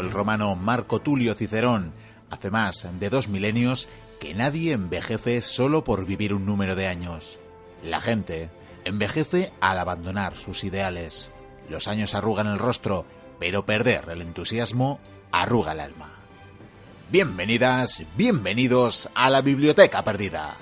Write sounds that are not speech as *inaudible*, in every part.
El romano Marco Tulio Cicerón hace más de dos milenios que nadie envejece solo por vivir un número de años. La gente envejece al abandonar sus ideales. Los años arrugan el rostro, pero perder el entusiasmo arruga el alma. Bienvenidas, bienvenidos a la Biblioteca Perdida.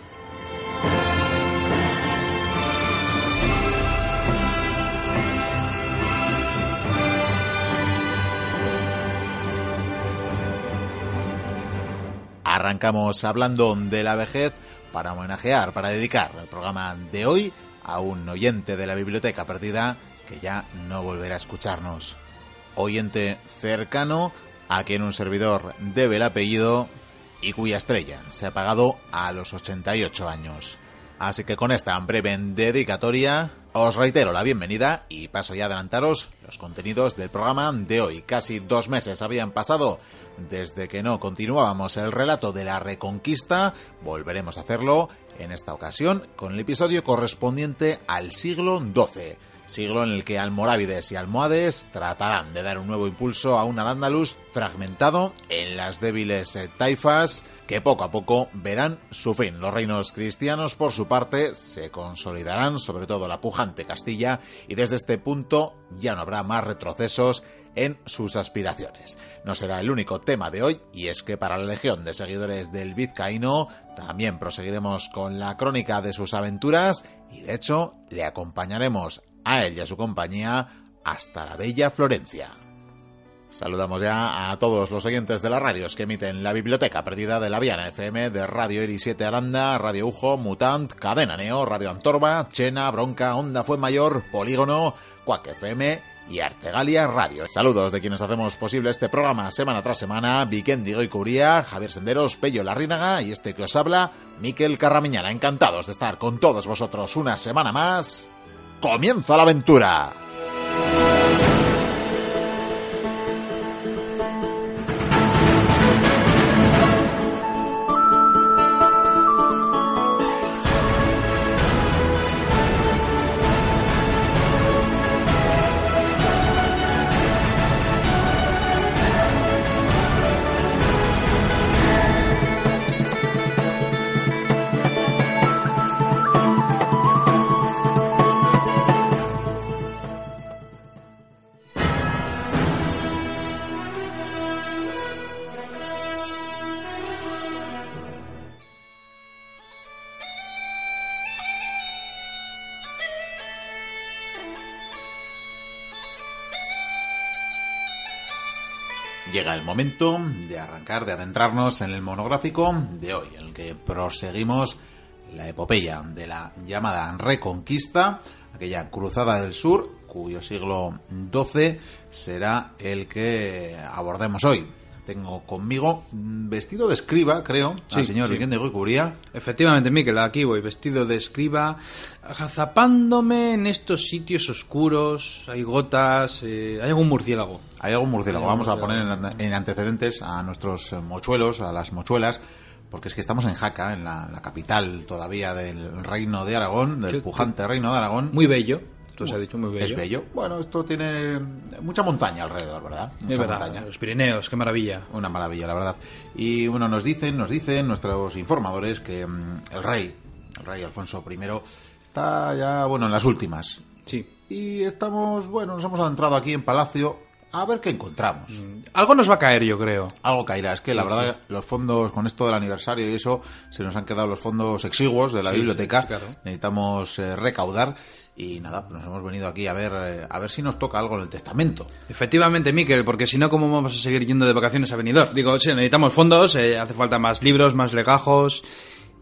Arrancamos hablando de la vejez para homenajear, para dedicar el programa de hoy a un oyente de la biblioteca perdida que ya no volverá a escucharnos. Oyente cercano a quien un servidor debe el apellido y cuya estrella se ha pagado a los 88 años. Así que con esta breve dedicatoria os reitero la bienvenida y paso ya a adelantaros los contenidos del programa de hoy. Casi dos meses habían pasado desde que no continuábamos el relato de la Reconquista. Volveremos a hacerlo en esta ocasión con el episodio correspondiente al siglo XII siglo en el que almorávides y almohades tratarán de dar un nuevo impulso a un al fragmentado en las débiles eh, taifas que poco a poco verán su fin. Los reinos cristianos, por su parte, se consolidarán, sobre todo la pujante Castilla, y desde este punto ya no habrá más retrocesos en sus aspiraciones. No será el único tema de hoy, y es que para la legión de seguidores del vizcaíno también proseguiremos con la crónica de sus aventuras, y de hecho le acompañaremos a él y a su compañía hasta la bella Florencia. Saludamos ya a todos los oyentes de las radios que emiten la biblioteca perdida de la Viana FM, de Radio Eri 7 Aranda, Radio Ujo, Mutant, Cadena Neo, Radio Antorba, Chena, Bronca, Onda Fue Mayor, Polígono, Cuac FM y Artegalia Radio. Saludos de quienes hacemos posible este programa semana tras semana, Vikendi y Cubría, Javier Senderos, Pello Larrínaga y este que os habla, Miquel Carramiñana. Encantados de estar con todos vosotros una semana más comienza la aventura. De arrancar, de adentrarnos en el monográfico de hoy, en el que proseguimos la epopeya de la llamada Reconquista, aquella cruzada del sur, cuyo siglo XII será el que abordemos hoy. Tengo conmigo vestido de escriba, creo, sí, al señor sí. de Cubría. Efectivamente, Miquel, aquí voy, vestido de escriba, agazapándome en estos sitios oscuros, hay gotas, eh, hay algún murciélago. Hay algún murciélago. Vamos a poner en, antecedentes a nuestros mochuelos, a las mochuelas, porque es que estamos en Jaca, en la, la capital todavía del reino de Aragón, del pujante reino de Aragón. Muy bello. Esto se ha dicho muy bello. Es bello. Bueno, esto tiene mucha montaña alrededor, ¿verdad? Mucha es verdad. montaña. Los Pirineos, qué maravilla. Una maravilla, la verdad. Y bueno, nos dicen, nos dicen nuestros informadores que mmm, el rey, el rey Alfonso I, está ya, bueno, en las últimas. Sí. Y estamos, bueno, nos hemos adentrado aquí en Palacio a ver qué encontramos. Mm, Algo nos va a caer, yo creo. Algo caerá. Es que la verdad, los fondos, con esto del aniversario y eso, se nos han quedado los fondos exiguos de la Sí, biblioteca. claro. Necesitamos eh, recaudar. Y nada, pues nos hemos venido aquí a ver, eh, a ver si nos toca algo en el testamento. Efectivamente, Miquel, porque si no, ¿cómo vamos a seguir yendo de vacaciones a Benidorm? Digo, sí, necesitamos fondos, eh, hace falta más libros, más legajos...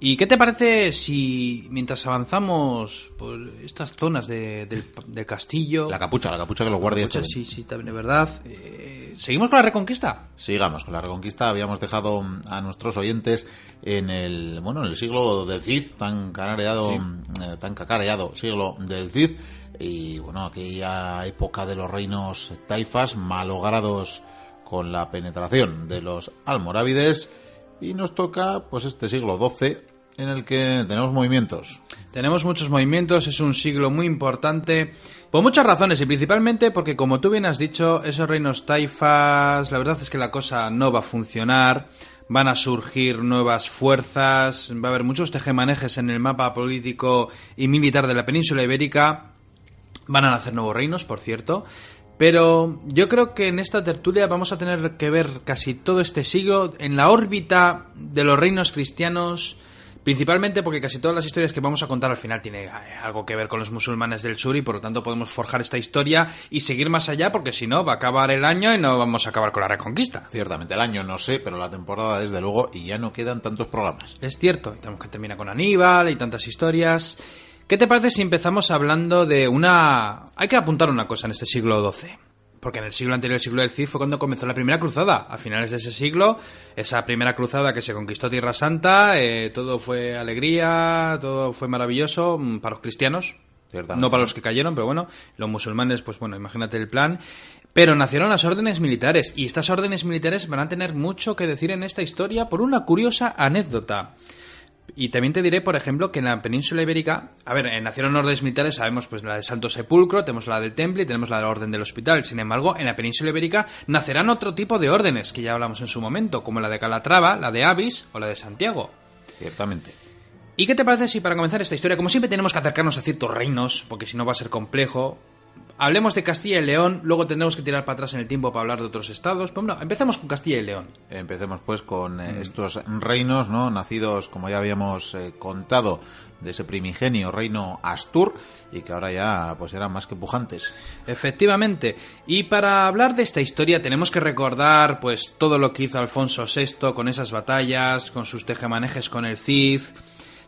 ¿Y qué te parece si mientras avanzamos por estas zonas de- del, del castillo... La capucha, la capucha que los guardias tienen. sí, sí, también es verdad. eh, ¿Seguimos con la reconquista? Sigamos con la reconquista. Habíamos dejado a nuestros oyentes en el bueno en el siglo del Cid, tan canareado, eh, tan cacareado siglo del Cid. Y bueno, aquella época de los reinos taifas, malogrados con la penetración de los almorávides. Y nos toca pues este siglo XII en el que tenemos movimientos. Tenemos muchos movimientos, es un siglo muy importante, por muchas razones y principalmente porque, como tú bien has dicho, esos reinos taifas, la verdad es que la cosa no va a funcionar, van a surgir nuevas fuerzas, va a haber muchos tejemanejes en el mapa político y militar de la península ibérica, van a nacer nuevos reinos, por cierto. Pero yo creo que en esta tertulia vamos a tener que ver casi todo este siglo en la órbita de los reinos cristianos, principalmente porque casi todas las historias que vamos a contar al final tienen eh, algo que ver con los musulmanes del sur y por lo tanto podemos forjar esta historia y seguir más allá porque si no va a acabar el año y no vamos a acabar con la reconquista. Ciertamente el año no sé, pero la temporada desde luego y ya no quedan tantos programas. Es cierto, tenemos que terminar con Aníbal y tantas historias. ¿Qué te parece si empezamos hablando de una... Hay que apuntar una cosa en este siglo XII. Porque en el siglo anterior, el siglo del Cid, fue cuando comenzó la primera cruzada. A finales de ese siglo, esa primera cruzada que se conquistó Tierra Santa, eh, todo fue alegría, todo fue maravilloso mm, para los cristianos. No para los que cayeron, pero bueno, los musulmanes, pues bueno, imagínate el plan. Pero nacieron las órdenes militares y estas órdenes militares van a tener mucho que decir en esta historia por una curiosa anécdota. Y también te diré, por ejemplo, que en la península ibérica, a ver, nacieron órdenes militares, sabemos pues la de Santo Sepulcro, tenemos la del Temple y tenemos la de la Orden del Hospital. Sin embargo, en la península ibérica nacerán otro tipo de órdenes, que ya hablamos en su momento, como la de Calatrava, la de Avis o la de Santiago. Ciertamente. ¿Y qué te parece si para comenzar esta historia, como siempre tenemos que acercarnos a ciertos reinos, porque si no va a ser complejo, hablemos de Castilla y León, luego tendremos que tirar para atrás en el tiempo para hablar de otros estados? Pues bueno, empezamos con Castilla y León. Empecemos pues con eh, estos reinos, ¿no? Nacidos, como ya habíamos eh, contado, de ese primigenio reino Astur y que ahora ya pues eran más que pujantes. Efectivamente. Y para hablar de esta historia tenemos que recordar pues todo lo que hizo Alfonso VI con esas batallas, con sus tejemanejes con el Cid.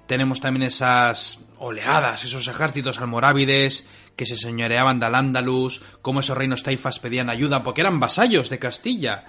Tenemos también esas oleadas, esos ejércitos almorávides que se señoreaban del Andalus, cómo esos reinos taifas pedían ayuda porque eran vasallos de Castilla.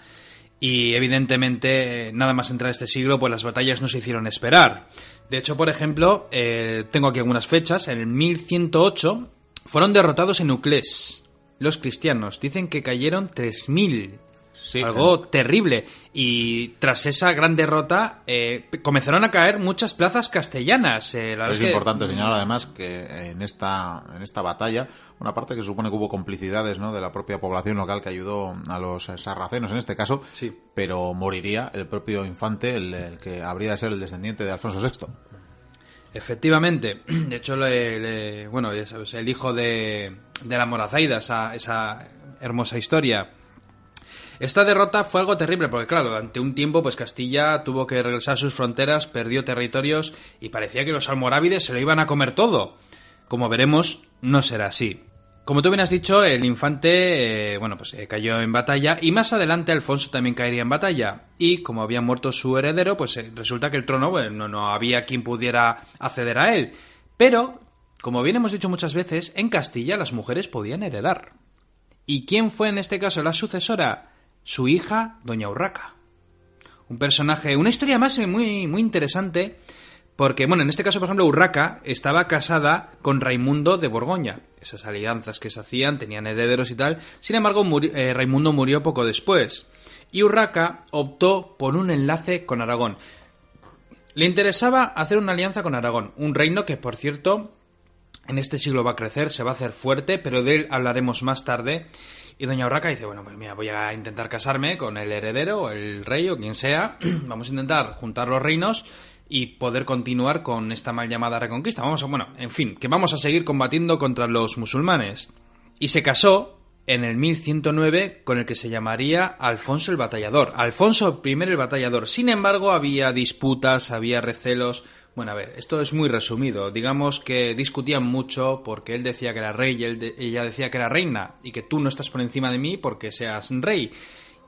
Y evidentemente, nada más entrar este siglo, pues las batallas no se hicieron esperar. De hecho, por ejemplo, eh, tengo aquí algunas fechas. En el 1108 fueron derrotados en Uclés. Los cristianos dicen que cayeron 3.000. Sí, algo terrible. Y tras esa gran derrota, eh, comenzaron a caer muchas plazas castellanas. Eh, la Es que- importante señalar además que en esta, en esta batalla, una parte que supone que hubo complicidades ¿no? de la propia población local que ayudó a los sarracenos en este caso, Sí. pero moriría el propio infante, el, el que habría de ser el descendiente de Alfonso VI. Efectivamente. *clears throat* De hecho, le- le- bueno, ya sabes, el hijo de, de la Morazaida, esa, esa hermosa historia. Esta derrota fue algo terrible porque, claro, durante un tiempo, pues Castilla tuvo que regresar a sus fronteras, perdió territorios y parecía que los almorávides se lo iban a comer todo. Como veremos, no será así. Como tú bien has dicho, el infante, eh, bueno, pues eh, cayó en batalla y más adelante Alfonso también caería en batalla. Y como había muerto su heredero, pues eh, resulta que el trono, bueno, no, no había quien pudiera acceder a él. Pero, como bien hemos dicho muchas veces, en Castilla las mujeres podían heredar. ¿Y quién fue en este caso la sucesora? Su hija, Doña Urraca. Un personaje, una historia más muy, muy interesante, porque, bueno, en este caso, por ejemplo, Urraca estaba casada con Raimundo de Borgoña. Esas alianzas que se hacían, tenían herederos y tal. Sin embargo, eh, Raimundo murió poco después. Y Urraca optó por un enlace con Aragón. Le interesaba hacer una alianza con Aragón, un reino que, por cierto, en este siglo va a crecer, se va a hacer fuerte, pero de él hablaremos más tarde. Y doña Urraca dice, bueno, pues mira, voy a intentar casarme con el heredero, el rey, o quien sea. *clears throat* Vamos a intentar juntar los reinos y poder continuar con esta mal llamada reconquista. Vamos a, bueno, en fin, que vamos a seguir combatiendo contra los musulmanes. Y se casó en el 1109 con el que se llamaría Alfonso el Batallador. Alfonso I el Batallador. Sin embargo, había disputas, había recelos. Bueno, a ver, esto es muy resumido. Digamos que discutían mucho porque él decía que era rey y él de- ella decía que era reina y que tú no estás por encima de mí porque seas rey.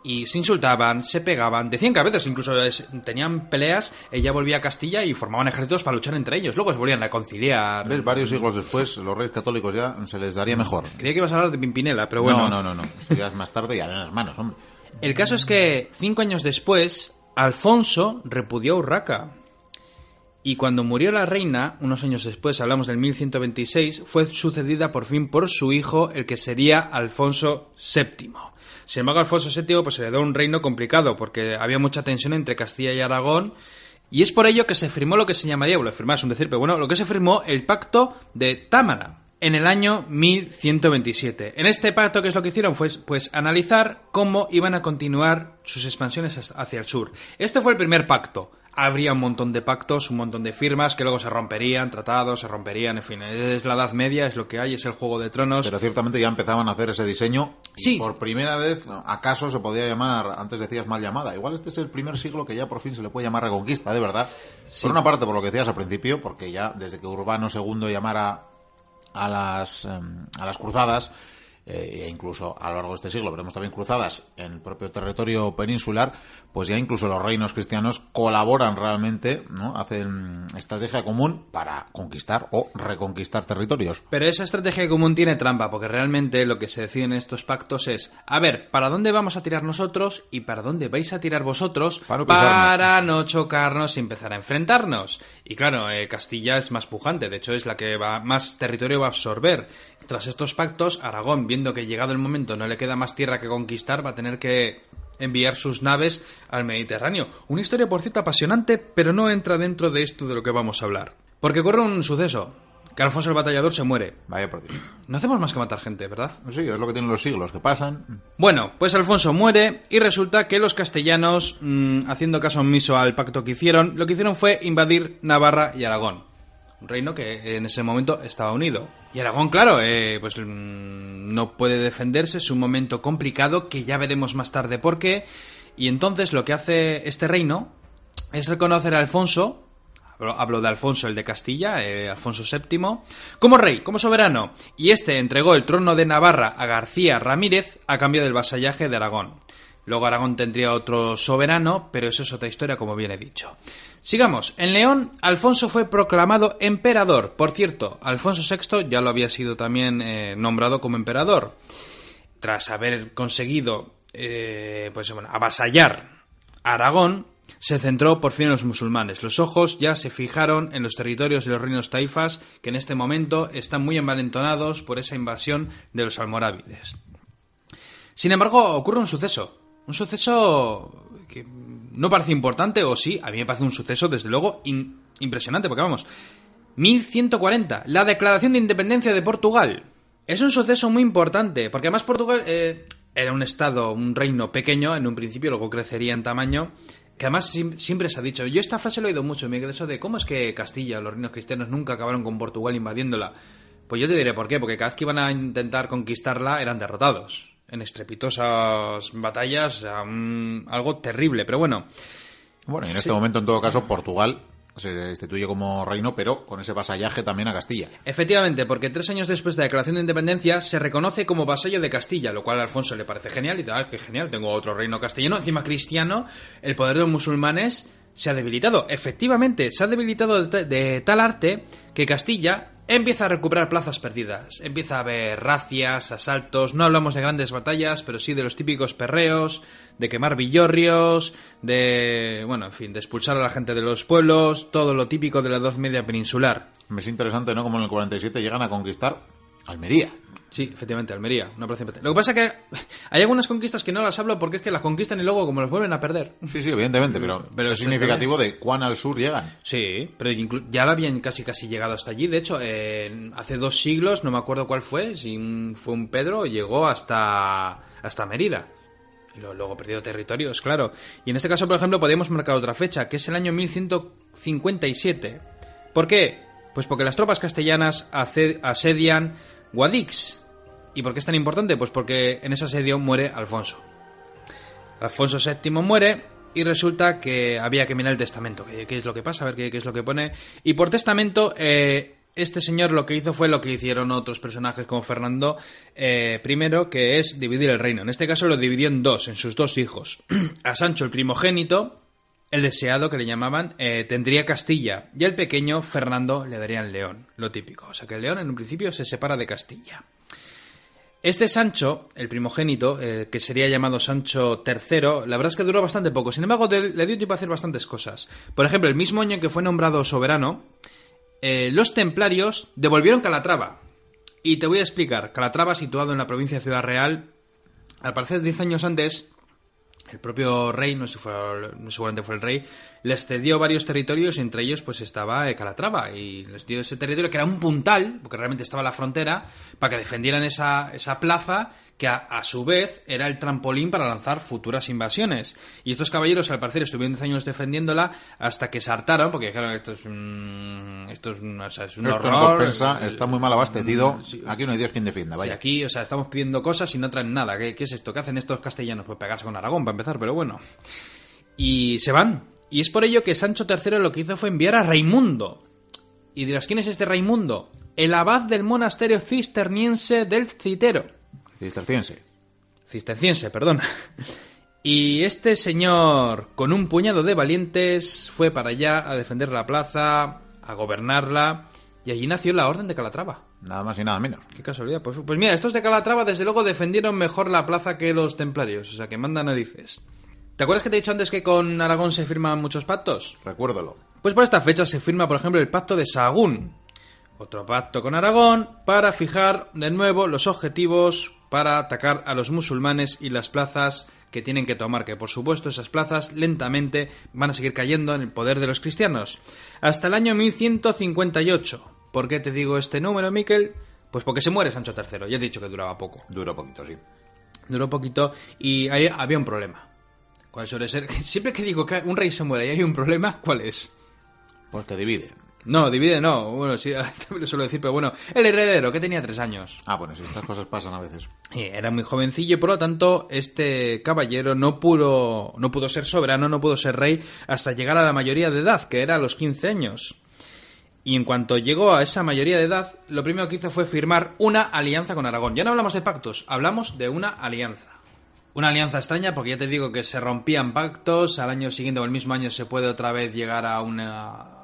y se insultaban, se pegaban, decían que a veces incluso es- tenían peleas, ella volvía a Castilla y formaban ejércitos para luchar entre ellos, luego se volvían a reconciliar. ¿Ves? Varios siglos después, los reyes católicos ya se les daría mejor. Creía que ibas a hablar de Pimpinela, pero bueno. No, no, no, no. Es más tarde y harán las manos, hombre. El caso es que cinco años después, Alfonso repudió a Urraca. Y cuando murió la reina, unos años después, hablamos del 1126, fue sucedida por fin por su hijo, el que sería Alfonso VII. Sin embargo, Alfonso VII pues, heredó un reino complicado, porque había mucha tensión entre Castilla y Aragón, y es por ello que se firmó lo que se llamaría, bueno, firmar es un decir, pero bueno, lo que se firmó el pacto de Támara en el año 1127. En este pacto, ¿qué es lo que hicieron? Pues, pues analizar cómo iban a continuar sus expansiones hacia el sur. Este fue el primer pacto. Habría un montón de pactos, un montón de firmas que luego se romperían, tratados, se romperían, en fin. Es la Edad Media, es lo que hay, es el Juego de Tronos. Pero ciertamente ya empezaban a hacer ese diseño. y Sí. Por primera vez, acaso se podía llamar, antes decías mal llamada. Igual este es el primer siglo que ya por fin se le puede llamar Reconquista, de verdad. Por una parte, por lo que decías al principio, porque ya desde que Urbano II llamara a las, em, a las cruzadas, eh, e incluso a lo largo de este siglo veremos también cruzadas en el propio territorio peninsular, pues ya incluso los reinos cristianos colaboran realmente, ¿no? hacen estrategia común para conquistar o reconquistar territorios. Pero esa estrategia común tiene trampa, porque realmente lo que se decide en estos pactos es, a ver, ¿para dónde vamos a tirar nosotros y para dónde vais a tirar vosotros Para no pisarnos. para no chocarnos y empezar a enfrentarnos? Y claro, eh, Castilla es más pujante, de hecho es la que va más territorio va a absorber. Tras estos pactos, Aragón, viendo que llegado el momento no le queda más tierra que conquistar, va a tener que enviar sus naves al Mediterráneo. Una historia, por cierto, apasionante, pero no entra dentro de esto de lo que vamos a hablar. Porque ocurre un suceso, que Alfonso el Batallador se muere. Vaya por Dios. No hacemos más que matar gente, ¿verdad? Sí, es lo que tienen los siglos que pasan. Bueno, pues Alfonso muere y resulta que los castellanos, mm, haciendo caso omiso al pacto que hicieron, lo que hicieron fue invadir Navarra y Aragón. Un reino que en ese momento estaba unido. Y Aragón, claro, eh, pues mm, no puede defenderse, es un momento complicado que ya veremos más tarde por qué. Y entonces lo que hace este reino es reconocer a Alfonso, hablo, de Alfonso el de Castilla, eh, Alfonso VII, como rey, como soberano, y este entregó el trono de Navarra a García Ramírez a cambio del vasallaje de Aragón. Luego Aragón tendría otro soberano, pero eso es otra historia, como bien he dicho. Sigamos. En León, Alfonso fue proclamado emperador. Por cierto, Alfonso VI ya lo había sido también eh, nombrado como emperador. Tras haber conseguido, eh, pues bueno, avasallar a Aragón, se centró por fin en los musulmanes. Los ojos ya se fijaron en los territorios de los reinos taifas, que en este momento están muy envalentonados por esa invasión de los almorávides. Sin embargo, ocurre un suceso. Un suceso que no parece importante, o sí, a mí me parece un suceso, desde luego, impresionante, porque vamos, 1140, la declaración de independencia de Portugal. Es un suceso muy importante, porque además Portugal eh, era un estado, un reino pequeño, en un principio, luego crecería en tamaño, que además siempre se ha dicho, yo esta frase lo he oído mucho, Miguel, eso de cómo es que Castilla, los reinos cristianos, nunca acabaron con Portugal invadiéndola. Pues yo te diré por qué, porque cada vez que iban a intentar conquistarla eran derrotados. En estrepitosas batallas, un- algo terrible, pero bueno. Bueno, en Sí. este momento, en todo caso, Portugal se instituye como reino, pero con ese vasallaje también a Castilla. Efectivamente, porque tres años después de la declaración de independencia se reconoce como vasallo de Castilla, lo cual a Alfonso le parece genial y dice, ah, qué genial, tengo otro reino castellano, encima cristiano, el poder de los musulmanes se ha debilitado. Efectivamente, se ha debilitado de, de tal arte que Castilla empieza a recuperar plazas perdidas. Empieza a haber racias, asaltos, no hablamos de grandes batallas, pero sí de los típicos perreos, de quemar villorrios, de, bueno, en fin, de expulsar a la gente de los pueblos, todo lo típico de la Edad Media peninsular. Es interesante, ¿no? Como en el 47 llegan a conquistar Almería. Sí, efectivamente, Almería, una plaza importante. Lo que pasa es que hay algunas conquistas que no las hablo porque es que las conquistan y luego como los vuelven a perder. Sí, sí, evidentemente, pero, *laughs* Pero es significativo de cuán al sur llegan. Sí, pero ya habían casi casi llegado hasta allí. De hecho, eh, hace dos siglos, no me acuerdo cuál fue, si fue un Pedro, llegó hasta, hasta Mérida. Y luego perdió territorios, claro. Y en este caso, por ejemplo, podemos marcar otra fecha, que es el año 1157. ¿Por qué? Pues porque las tropas castellanas asedian Guadix. ¿Y por qué es tan importante? Pues porque en ese asedio muere Alfonso. Alfonso VII muere y resulta que había que mirar el testamento. ¿Qué, es lo que pasa? A ver qué, es lo que pone. Y por testamento, eh, este señor lo que hizo fue lo que hicieron otros personajes como Fernando eh, I, que es dividir el reino. En este caso lo dividió en dos, en sus dos hijos. *clears throat* A Sancho el primogénito, el deseado que le llamaban, eh, tendría Castilla y al pequeño Fernando le darían León, lo típico. O sea que el León en un principio se separa de Castilla. Este Sancho, el primogénito, eh, que sería llamado Sancho III, la verdad es que duró bastante poco. Sin embargo, le dio tiempo a hacer bastantes cosas. Por ejemplo, el mismo año en que fue nombrado soberano, eh, los templarios devolvieron Calatrava. Y te voy a explicar. Calatrava, situado en la provincia de Ciudad Real, al parecer 10 años antes, el propio rey, no sé si fue, seguramente fue el rey, les cedió varios territorios entre ellos pues estaba Calatrava. Y les dio ese territorio que era un puntal, porque realmente estaba la frontera, para que defendieran esa, esa plaza que a, su vez era el trampolín para lanzar futuras invasiones. Y estos caballeros, al parecer, estuvieron 10 años defendiéndola hasta que se hartaron, porque dijeron esto es un, esto es un, horror. está muy mal abastecido. Mm, aquí no hay Dios quien defienda, vaya. aquí, o sea, estamos pidiendo cosas y no traen nada. ¿Qué, es esto? ¿Qué hacen estos castellanos? Pues pegarse con Aragón, para empezar, pero bueno. Y se van. Y es por ello que Sancho III lo que hizo fue enviar a Raimundo. Y dirás, ¿quién es este Raimundo? El abad del monasterio cisterniense del Citero Cisterciense. Cisterciense, perdón. Y este señor, con un puñado de valientes, fue para allá a defender la plaza, a gobernarla, y allí nació la Orden de Calatrava. Nada más y nada menos. Qué casualidad. Pues, pues mira, estos de Calatrava desde luego defendieron mejor la plaza que los templarios, o sea que mandan narices. ¿Te acuerdas que te he dicho antes que con Aragón se firman muchos pactos? Recuérdalo. Pues por esta fecha se firma, por ejemplo, el pacto de Sahagún. Otro pacto con Aragón para fijar de nuevo los objetivos para atacar a los musulmanes y las plazas que tienen que tomar, que por supuesto esas plazas lentamente van a seguir cayendo en el poder de los cristianos. Hasta el año 1158. ¿Por qué te digo este número, Miquel? Pues porque se muere Sancho III. Ya he dicho que duraba poco. Duró poquito, sí. Duró poquito y ahí había un problema. ¿Cuál suele ser? *laughs* Siempre que digo que un rey se muere y hay un problema, ¿cuál es? Pues que divide. No, divide no. Bueno, sí, *laughs* también lo suelo decir, pero bueno, el heredero, que tenía tres años. Ah, bueno, sí, estas cosas pasan a veces. era muy jovencillo y por lo tanto este caballero no pudo, no pudo ser soberano, no pudo ser rey hasta llegar a la mayoría de edad, que era a los 15 años. Y en cuanto llegó a esa mayoría de edad, lo primero que hizo fue firmar una alianza con Aragón. Ya no hablamos de pactos, hablamos de una alianza. Una alianza extraña porque ya te digo que se rompían pactos, al año siguiente o el mismo año se puede otra vez llegar a una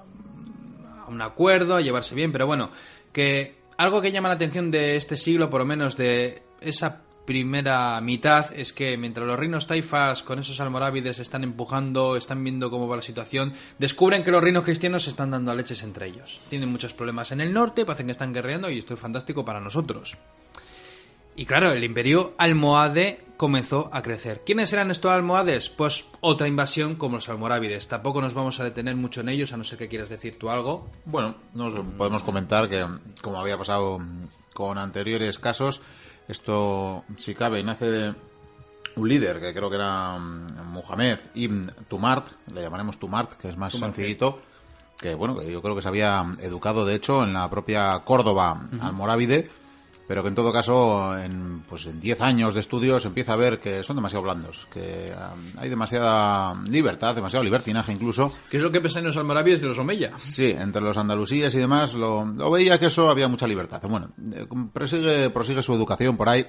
un acuerdo, a llevarse bien, pero bueno, que algo que llama la atención de este siglo, por lo menos de esa primera mitad, es que mientras los reinos taifas con esos almorávides están empujando, están viendo cómo va la situación, descubren que los reinos cristianos se están dando a leches entre ellos. Tienen muchos problemas en el norte, parecen que están guerreando y esto es fantástico para nosotros. Y claro, el imperio almohade comenzó a crecer. ¿Quiénes eran estos almohades? Pues otra invasión como los almorávides. Tampoco nos vamos a detener mucho en ellos, a no ser que quieras decir tú algo. Bueno, nos podemos comentar que, como había pasado con anteriores casos, esto, si cabe, nace de un líder que creo que era mm, Muhammad ibn Tumart, le llamaremos Tumart, que es más sencillito, que bueno, que yo creo que se había educado de hecho en la propia Córdoba almorávide pero que en todo caso, en, pues en 10 años de estudios empieza a ver que son demasiado blandos, que um, hay demasiada libertad, demasiado libertinaje incluso. ¿Qué es lo que pensáis los almorávides y los omeya? Sí, entre los andalusíes y demás, lo, veía que eso había mucha libertad. Bueno, eh, prosigue, prosigue su educación por ahí,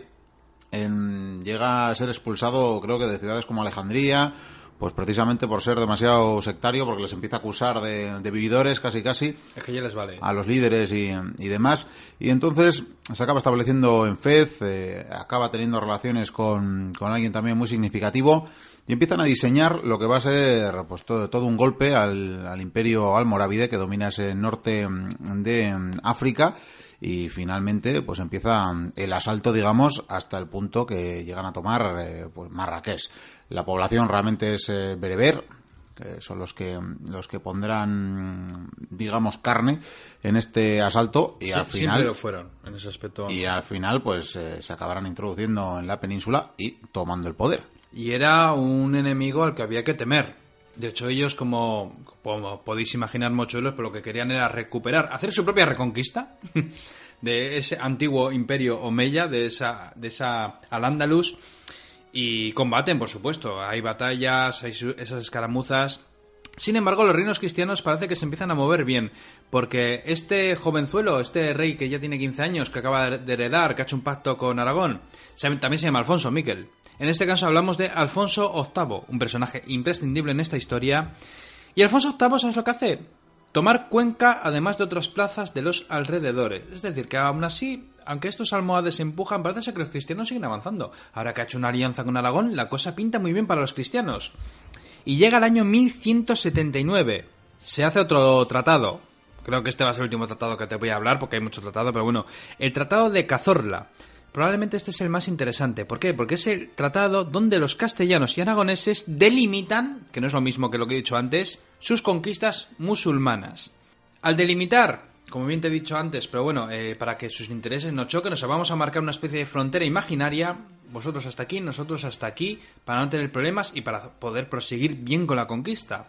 llega a ser expulsado creo que de ciudades como Alejandría, pues precisamente por ser demasiado sectario, porque les empieza a acusar de, vividores casi casi. Es que ya les vale. A los líderes y, demás. Y entonces se acaba estableciendo en Fez, eh, acaba teniendo relaciones con, alguien también muy significativo y empiezan a diseñar lo que va a ser pues todo, un golpe al, al, imperio almorávide que domina ese norte de África y finalmente pues empieza el asalto digamos hasta el punto que llegan a tomar eh, pues Marrakech la población realmente es eh, bereber, que son los que los que pondrán digamos carne en este asalto y al final lo fueron en ese aspecto. y al final pues eh, se acabarán introduciendo en la península y tomando el poder. Y era un enemigo al que había que temer. De hecho ellos como, como podéis imaginar mochuelos pero lo que querían era recuperar hacer su propia reconquista *laughs* de ese antiguo imperio omeya de esa de esa al andalus y combaten, por supuesto. Hay batallas, hay esas escaramuzas. Sin embargo, los reinos cristianos parece que se empiezan a mover bien, porque este jovenzuelo, este rey que ya tiene 15 años, que acaba de heredar, que ha hecho un pacto con Aragón, también se llama Alfonso Miquel. En este caso hablamos de Alfonso VIII, un personaje imprescindible en esta historia. Y Alfonso VIII, ¿sabes lo que hace? Tomar Cuenca, además de otras plazas de los alrededores. Es decir, que aún así, aunque estos almohades empujan, parece que los cristianos siguen avanzando. Ahora que ha hecho una alianza con Aragón, la cosa pinta muy bien para los cristianos. Y llega el año 1179. Se hace otro tratado. Creo que este va a ser el último tratado que te voy a hablar, porque hay muchos tratados, pero bueno. El Tratado de Cazorla. Probablemente este es el más interesante. ¿Por qué? Porque es el tratado donde los castellanos y aragoneses delimitan, que no es lo mismo que lo que he dicho antes, sus conquistas musulmanas. Al delimitar, como bien te he dicho antes, pero bueno, eh, para que sus intereses no choquen, nos vamos a marcar una especie de frontera imaginaria vosotros hasta aquí, nosotros hasta aquí, para no tener problemas y para poder proseguir bien con la conquista.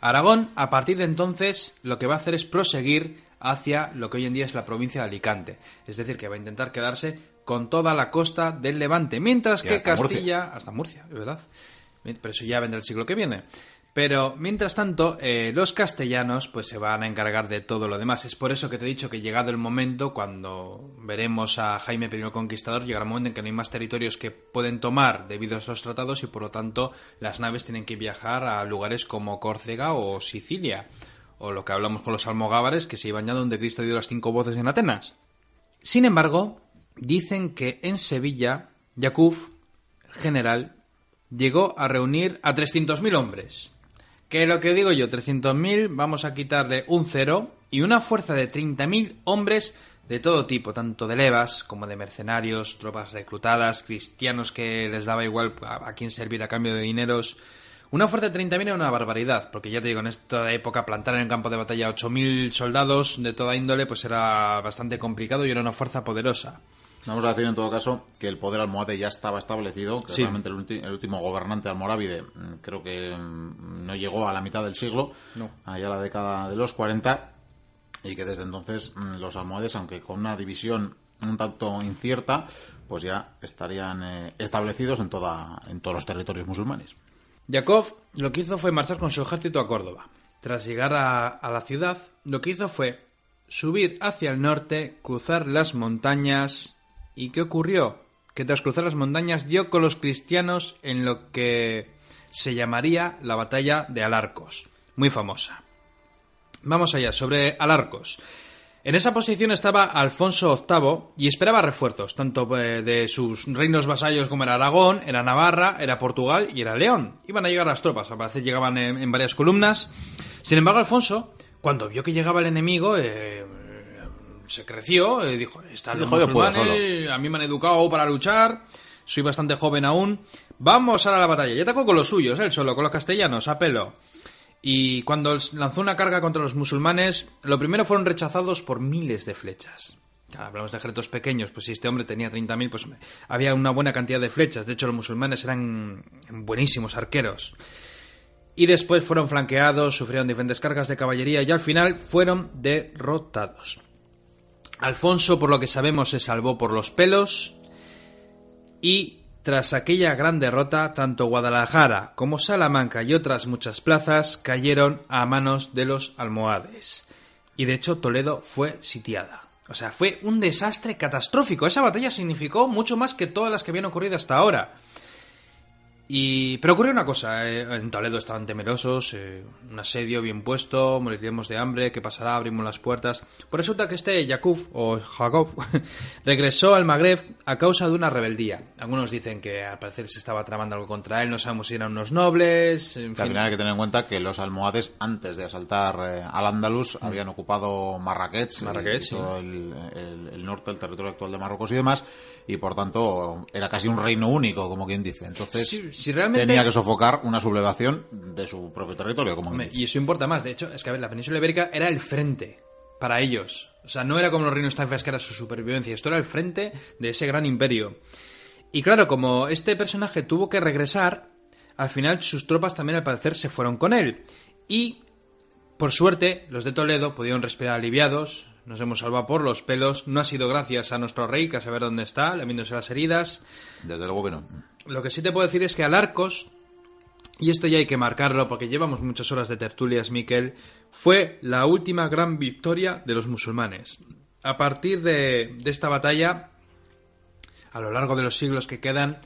Aragón, a partir de entonces, lo que va a hacer es proseguir hacia lo que hoy en día es la provincia de Alicante. Es decir, que va a intentar quedarse con toda la costa del Levante, mientras que Castilla... Hasta Murcia, es verdad. Pero eso ya vendrá el siglo que viene. Pero mientras tanto, eh, los castellanos pues se van a encargar de todo lo demás. Es por eso que te he dicho que llegado el momento, cuando veremos a Jaime I el Conquistador, llegará un momento en que no hay más territorios que pueden tomar debido a estos tratados y por lo tanto las naves tienen que viajar a lugares como Córcega o Sicilia. O lo que hablamos con los almogávares que se iban ya donde Cristo dio las cinco voces en Atenas. Sin embargo, dicen que en Sevilla, Yakuf, el general, llegó a reunir a 300.000 hombres que lo que digo yo, 300.000, vamos a quitarle un cero y una fuerza de 30.000 hombres de todo tipo, tanto de levas como de mercenarios, tropas reclutadas, cristianos que les daba igual a, quién servir a cambio de dineros. Una fuerza de 30.000 era una barbaridad, porque ya te digo, en esta época plantar en el campo de batalla 8.000 soldados de toda índole pues era bastante complicado y era una fuerza poderosa. Vamos a decir en todo caso que el poder almohade ya estaba establecido, que realmente el, último gobernante almorávide mm, creo que mm, no llegó a la mitad del siglo, allá la década de los 40, y que desde entonces mm, los almohades, aunque con una división un tanto incierta, pues ya estarían eh, establecidos en, toda, en todos los territorios musulmanes. Yakov lo que hizo fue marchar con su ejército a Córdoba. Tras llegar a la ciudad, lo que hizo fue subir hacia el norte, cruzar las montañas, ¿Y qué ocurrió? Que tras cruzar las montañas dio con los cristianos en lo que se llamaría la batalla de Alarcos, muy famosa. Vamos allá, sobre Alarcos. En esa posición estaba Alfonso VIII y esperaba refuerzos, tanto eh, de sus reinos vasallos como era Aragón, era Navarra, era Portugal y era León. Iban a llegar las tropas, al parecer llegaban en, varias columnas. Sin embargo, Alfonso, cuando vio que llegaba el enemigo, eh, se creció, y dijo, están los musulmanes, a mí me han educado para luchar, soy bastante joven aún, vamos a la batalla. Ya atacó con los suyos, él solo, con los castellanos, a pelo. Y cuando lanzó una carga contra los musulmanes, lo primero fueron rechazados por miles de flechas. hablamos de ejércitos pequeños, pues si este hombre tenía 30.000, pues había una buena cantidad de flechas. De hecho, los musulmanes eran buenísimos arqueros. Y después fueron flanqueados, sufrieron diferentes cargas de caballería y al final fueron derrotados. Alfonso, por lo que sabemos, se salvó por los pelos y tras aquella gran derrota, tanto Guadalajara como Salamanca y otras muchas plazas cayeron a manos de los almohades. Y de hecho Toledo fue sitiada. O sea, fue un desastre catastrófico. Esa batalla significó mucho más que todas las que habían ocurrido hasta ahora. Y, pero ocurrió una cosa, eh, en Toledo estaban temerosos, eh, un asedio bien puesto, moriremos de hambre, ¿qué pasará? Abrimos las puertas. Pues resulta que este Yakub, o Jacob, *laughs* regresó al Magreb a causa de una rebeldía. Algunos dicen que al parecer se estaba tramando algo contra él, no sabemos si eran unos nobles. En También hay que tener en cuenta que los almohades, antes de asaltar eh, al Andalus, mm. habían ocupado Marrakech, y, todo el, norte, el territorio actual de Marruecos y demás, y por tanto era casi un reino único, como quien dice. Entonces tenía que sofocar una sublevación de su propio territorio. Como y eso importa más. De hecho, es que a ver, la península ibérica era el frente para ellos. O sea, no era como los reinos taifas que era su supervivencia. Esto era el frente de ese gran imperio. Y claro, como este personaje tuvo que regresar, al final sus tropas también al parecer se fueron con él. Y, por suerte, los de Toledo pudieron respirar aliviados, nos hemos salvado por los pelos. No ha sido gracias a nuestro rey, que a saber dónde está, lamiéndose las heridas. Desde luego que no. Lo que sí te puedo decir es que Alarcos y esto ya hay que marcarlo porque llevamos muchas horas de tertulias, Miquel, fue la última gran victoria de los musulmanes. A partir de, de esta batalla, a lo largo de los siglos que quedan,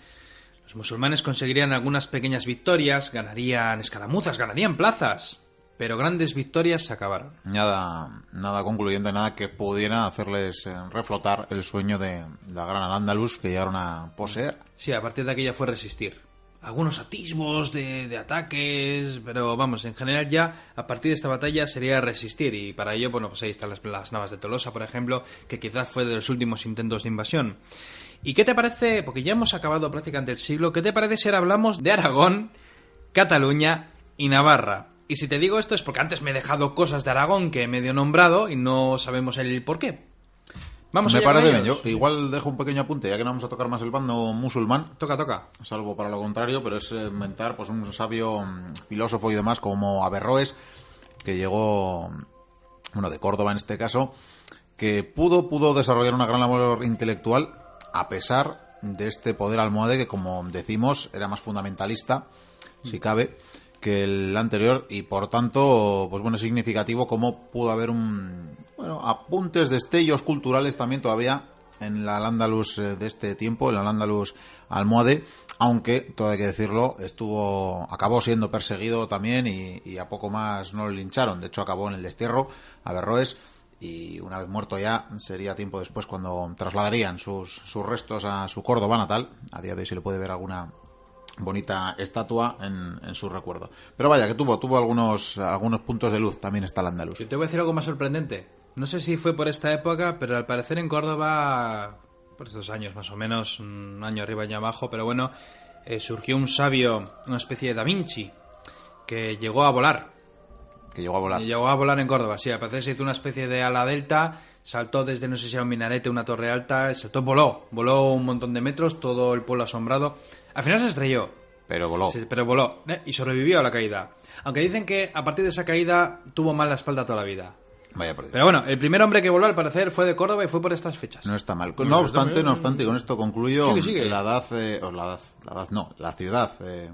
los musulmanes conseguirían algunas pequeñas victorias, ganarían escaramuzas, ganarían plazas, pero grandes victorias se acabaron. Nada, nada concluyente, nada que pudiera hacerles eh, reflotar el sueño de la gran Al-Ándalus que llegaron a poseer. Sí, a partir de aquella fue resistir. Algunos atisbos de, de ataques, pero vamos, en general ya a partir de esta batalla sería resistir y para ello, bueno, pues ahí están las, las navas de Tolosa, por ejemplo, que quizás fue de los últimos intentos de invasión. ¿Y qué te parece, porque ya hemos acabado prácticamente el siglo, qué te parece si ahora hablamos de Aragón, Cataluña y Navarra? Y si te digo esto es porque antes me he dejado cosas de Aragón que he medio nombrado y no sabemos el por qué. Vamos Me allá parece bien, yo igual dejo un pequeño apunte, ya que no vamos a tocar más el bando musulmán, Toca, toca. salvo para lo contrario, pero es eh, inventar pues un sabio mm, filósofo y demás como Averroes, que llegó, mm, bueno, de Córdoba en este caso, que pudo, pudo desarrollar una gran labor intelectual a pesar de este poder almohade que, como decimos, era más fundamentalista, si cabe, que el anterior y por tanto, pues bueno, es significativo cómo pudo haber un, bueno, apuntes, destellos culturales también todavía en la Al-Ándalus eh, de este tiempo, el Al-Ándalus almohade, aunque, todo hay que decirlo, estuvo, acabó siendo perseguido también y, y a poco más no lo lincharon, de hecho acabó en el destierro a Berroes y una vez muerto ya sería tiempo después cuando trasladarían sus, sus restos a su Córdoba natal, a día de hoy se le puede ver alguna bonita estatua en, su recuerdo. Pero vaya, que tuvo, tuvo algunos, algunos puntos de luz también está el andaluz. Yo te voy a decir algo más sorprendente. No sé si fue por esta época, pero al parecer en Córdoba, por estos años más o menos, un año arriba y abajo, pero bueno, eh, surgió un sabio, una especie de Da Vinci, que llegó a volar. Que llegó a volar. Y Llegó a volar en Córdoba, sí. Al parecer se hizo una especie de ala delta, saltó desde, no sé si era un minarete, una torre alta, saltó, voló. Voló un montón de metros, todo el pueblo asombrado. Al final se estrelló, Pero voló. Sí, pero voló eh, y sobrevivió a la caída. Aunque dicen que a partir de esa caída tuvo mal la espalda toda la vida. Vaya por Dios. Pero bueno, el primer hombre que voló al parecer fue de Córdoba y fue por estas fechas. No está mal. No obstante, no obstante, y con esto concluyo Sigue, sigue. que la edad, eh, o la edad, la edad no, la ciudad eh,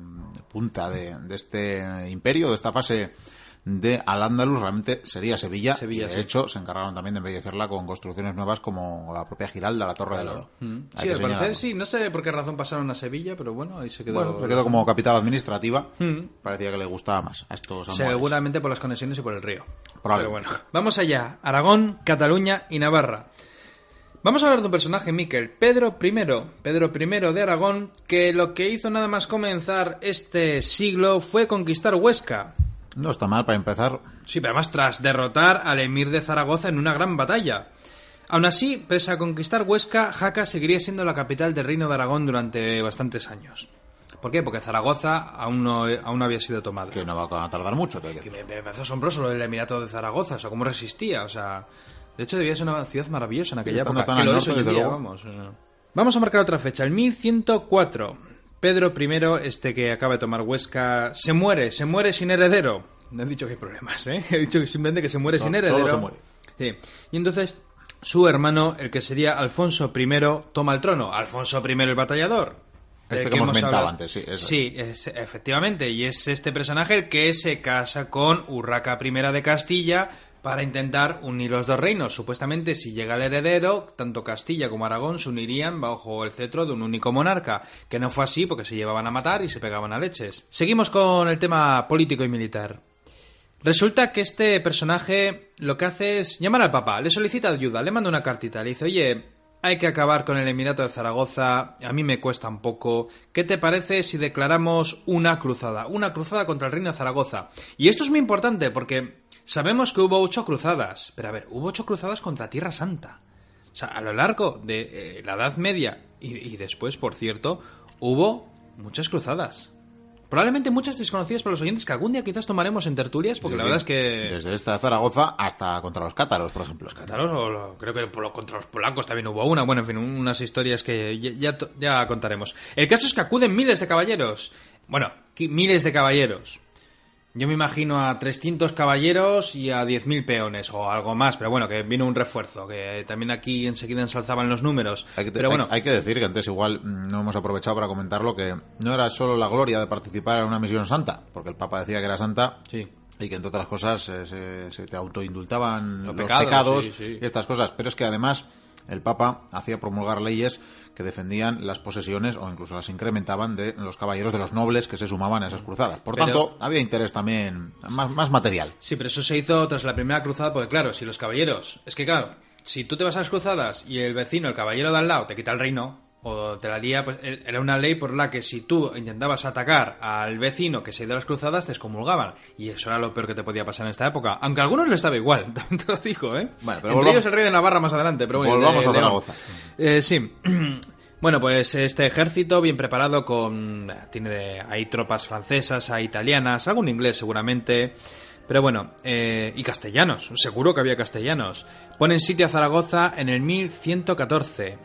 punta de, de este imperio, de esta fase de Al-Ándalus, realmente sería Sevilla. Sevilla, y de sí. hecho, se encargaron también de embellecerla con construcciones nuevas como la propia Giralda, la Torre del Oro. Mm. Sí, al parecer sí. No sé por qué razón pasaron a Sevilla, pero bueno, ahí se quedó. Bueno, se quedó como capital administrativa. Mm. Parecía que le gustaba más a estos almohades. Seguramente por las conexiones y por el río. Pero bueno, vamos allá. Aragón, Cataluña y Navarra. Vamos a hablar de un personaje, Miquel, Pedro I, Pedro I de Aragón, que lo que hizo nada más comenzar este siglo fue conquistar Huesca. No está mal para empezar. Sí, pero además tras derrotar al emir de Zaragoza en una gran batalla. Aún así, pese a conquistar Huesca, Jaca seguiría siendo la capital del reino de Aragón durante bastantes años. ¿Por qué? Porque Zaragoza aún no, aún no había sido tomada. Que no va a tardar mucho. te que me, me parece asombroso lo del Emirato de Zaragoza, o sea, cómo resistía, o sea... De hecho, debía ser una ciudad maravillosa en aquella época. tan que lo norte, es hoy día, vamos. eh. Vamos a marcar otra fecha, el 1104. Pedro I, este que acaba de tomar Huesca, se muere, se muere sin heredero. No he dicho que hay problemas, ¿eh? *laughs* He dicho que simplemente que se muere sin heredero. solo se muere. Sí. Y entonces, su hermano, el que sería Alfonso I, toma el trono. Alfonso I el batallador. Este que hemos mentado hablado. antes, sí. Sí, es- efectivamente. Y es este personaje el que se casa con Urraca I de Castilla para intentar unir los dos reinos. Supuestamente, si llega el heredero, tanto Castilla como Aragón se unirían bajo el cetro de un único monarca. Que no fue así porque se llevaban a matar y se pegaban a leches. Seguimos con el tema político y militar. Resulta que este personaje lo que hace es llamar al Papa, le solicita ayuda, le manda una cartita, le dice, oye, hay que acabar con el Emirato de Zaragoza, a mí me cuesta un poco. ¿Qué te parece si declaramos una cruzada? Una cruzada contra el reino de Zaragoza. Y esto es muy importante porque sabemos que hubo ocho cruzadas, pero a ver, hubo ocho cruzadas contra Tierra Santa. O sea, a lo largo de eh, la Edad Media y, y después, por cierto, hubo muchas cruzadas. Probablemente muchas desconocidas para los oyentes que algún día quizás tomaremos en tertulias, porque Sí, la sí. verdad es que... Desde esta Zaragoza hasta contra los cátaros, por ejemplo. Cátaros, o lo- creo que por contra los polacos también hubo una. Bueno, en fin, unas historias que ya, ya contaremos. El caso es que acuden miles de caballeros. Bueno, miles de caballeros. Yo me imagino a 300 caballeros y a 10.000 peones o algo más, pero bueno, que vino un refuerzo, que también aquí enseguida ensalzaban los números. Hay que, pero bueno, hay, que decir que antes igual mm, no hemos aprovechado para comentarlo que no era solo la gloria de participar en una misión santa, porque el Papa decía que era santa sí. y que entre otras cosas eh, se, se te autoindultaban Los los, pecados, pecados, sí, sí. y estas cosas. Pero es que además el Papa hacía promulgar leyes que defendían las posesiones o incluso las incrementaban de los caballeros de los nobles que se sumaban a esas cruzadas. Por Pero- tanto, había interés también más, más material. Sí, pero eso se hizo tras la primera cruzada, porque claro, si los caballeros. Es que claro, si tú te vas a las cruzadas y el vecino, el caballero de al lado, te quita el reino o te la lía, pues eh, era una ley por la que si tú intentabas atacar al vecino que se a las cruzadas, te excomulgaban. Y eso era lo peor que te podía pasar en esta época. Aunque a algunos le estaba igual, *laughs* también te lo digo, ¿eh? Bueno, pero Entre volvamos- ellos el rey de Navarra más adelante, pero bueno, Volvamos de a. Zaragoza. Eh, sí. *clears throat* Bueno, pues este ejército bien preparado con... Tiene de- hay tropas francesas, hay italianas, algún inglés seguramente. Pero bueno, eh, y castellanos, seguro que había castellanos. Ponen sitio a Zaragoza en el 1114.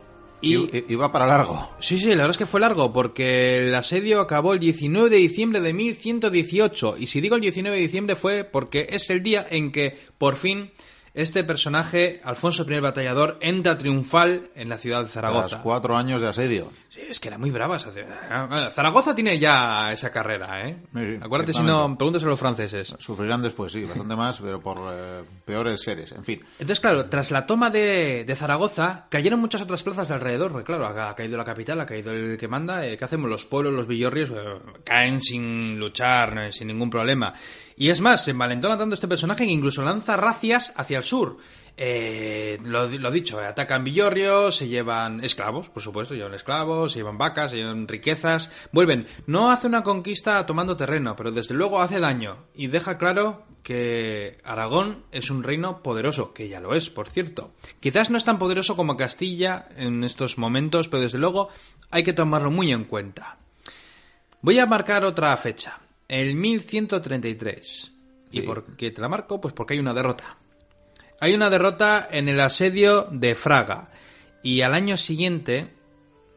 Y, Iba para largo. Sí, sí, la verdad es que fue largo, porque el asedio acabó el 19 de diciembre de 1118. Y si digo el 19 de diciembre fue porque es el día en que, por fin, este personaje, Alfonso I el Batallador, entra triunfal en la ciudad de Tras Zaragoza. cuatro años de asedio. Sí, es que era muy brava esa ciudad. Bueno, Zaragoza tiene ya esa carrera, ¿eh? Sí, sí, Acuérdate si no, pregúntaselo a los franceses. Sufrirán después, sí, bastante más, pero por eh, peores seres. En fin, Entonces, claro, tras la toma de, de Zaragoza, cayeron muchas otras plazas de alrededor. Porque, claro, ha, ha caído la capital, ha caído el que manda. eh, ¿Qué hacemos? Los pueblos, los villorrios, eh, caen sin luchar, sin ningún problema. Y es más, se envalentona tanto este personaje que incluso lanza racias hacia el sur. Eh, lo, dicho, eh, atacan villorrios, se llevan esclavos, por supuesto, llevan esclavos, se llevan vacas, se llevan riquezas, vuelven. No hace una conquista tomando terreno, pero desde luego hace daño y deja claro que Aragón es un reino poderoso, que ya lo es, por cierto. Quizás no es tan poderoso como Castilla en estos momentos, pero desde luego hay que tomarlo muy en cuenta. Voy a marcar otra fecha, el 1133. ¿Y por qué te la marco? Pues porque hay una derrota. Hay una derrota en el asedio de Fraga. Y al año siguiente,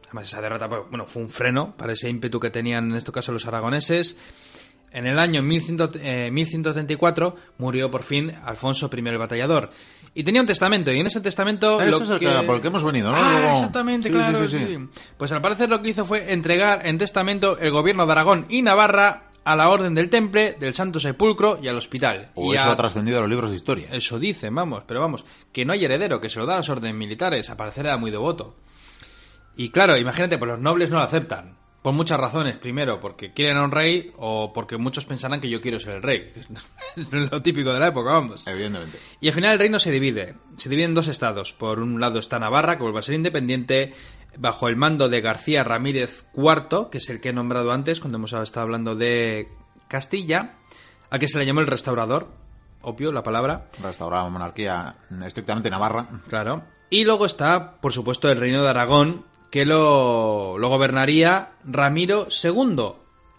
además esa derrota pues, bueno, fue un freno para ese ímpetu que tenían en este caso los aragoneses. En el año 1100, eh, 1134 murió por fin Alfonso I el Batallador. Y tenía un testamento, y en ese testamento... Eso lo es el que- por el que hemos venido, ¿no? Ah, exactamente, Sí, claro, sí. sí. Pues al parecer lo que hizo fue entregar en testamento el gobierno de Aragón y Navarra a la Orden del Temple, del Santo Sepulcro y al hospital. O Y eso a- ha trascendido a los libros de historia. eso dicen, vamos, pero vamos, que no hay heredero, que se lo da a las órdenes militares, a parecer era muy devoto. Y claro, imagínate, pues los nobles no lo aceptan. Por muchas razones. Primero, porque quieren a un rey o porque muchos pensarán que yo quiero ser el rey. Es *laughs* lo típico de la época, vamos. Evidentemente. Y al final el reino se divide. Se divide en dos estados. Por un lado está Navarra, que vuelve a ser independiente, bajo el mando de García Ramírez IV, que es el que he nombrado antes cuando hemos estado hablando de Castilla, a que se le llamó el restaurador. Obvio la palabra. Restaurada monarquía estrictamente navarra. Claro. Y luego está, por supuesto, el reino de Aragón, que lo, gobernaría Ramiro II,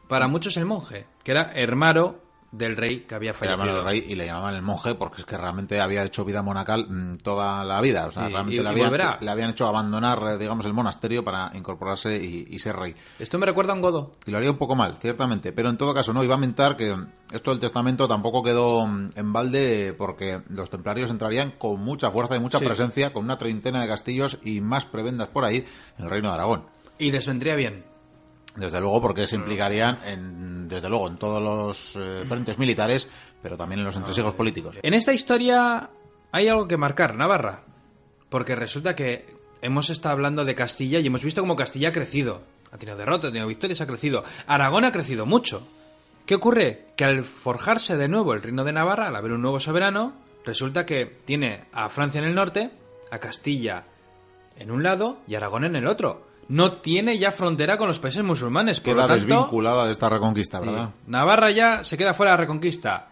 para muchos el monje, que era hermano del rey que había Era fallecido. hermano del rey y le llamaban el monje porque es que realmente había hecho vida monacal mm, toda la vida. O sea, realmente y- le, habían, volverá. le habían hecho abandonar, eh, digamos, el monasterio para incorporarse y, y ser rey. Esto me recuerda a un godo. Y lo haría un poco mal, ciertamente. Pero en todo caso, no, iba a mentar que esto del testamento tampoco quedó mm, en balde porque los templarios entrarían con mucha fuerza y mucha Sí. presencia, con una treintena de castillos y más prebendas por ahí en el reino de Aragón. Y les vendría bien. Desde luego, porque se implicarían, en, desde luego, en todos los eh, frentes militares, pero también en los entresijos políticos. En esta historia hay algo que marcar, Navarra. Porque resulta que hemos estado hablando de Castilla y hemos visto cómo Castilla ha crecido. Ha tenido derrotas, ha tenido victorias, ha crecido. Aragón ha crecido mucho. ¿Qué ocurre? Que al forjarse de nuevo el reino de Navarra, al haber un nuevo soberano, resulta que tiene a Francia en el norte, a Castilla en un lado y Aragón en el otro. No tiene ya frontera con los países musulmanes. Por Queda lo tanto, desvinculada de esta reconquista, ¿verdad? Navarra ya se queda fuera de la reconquista.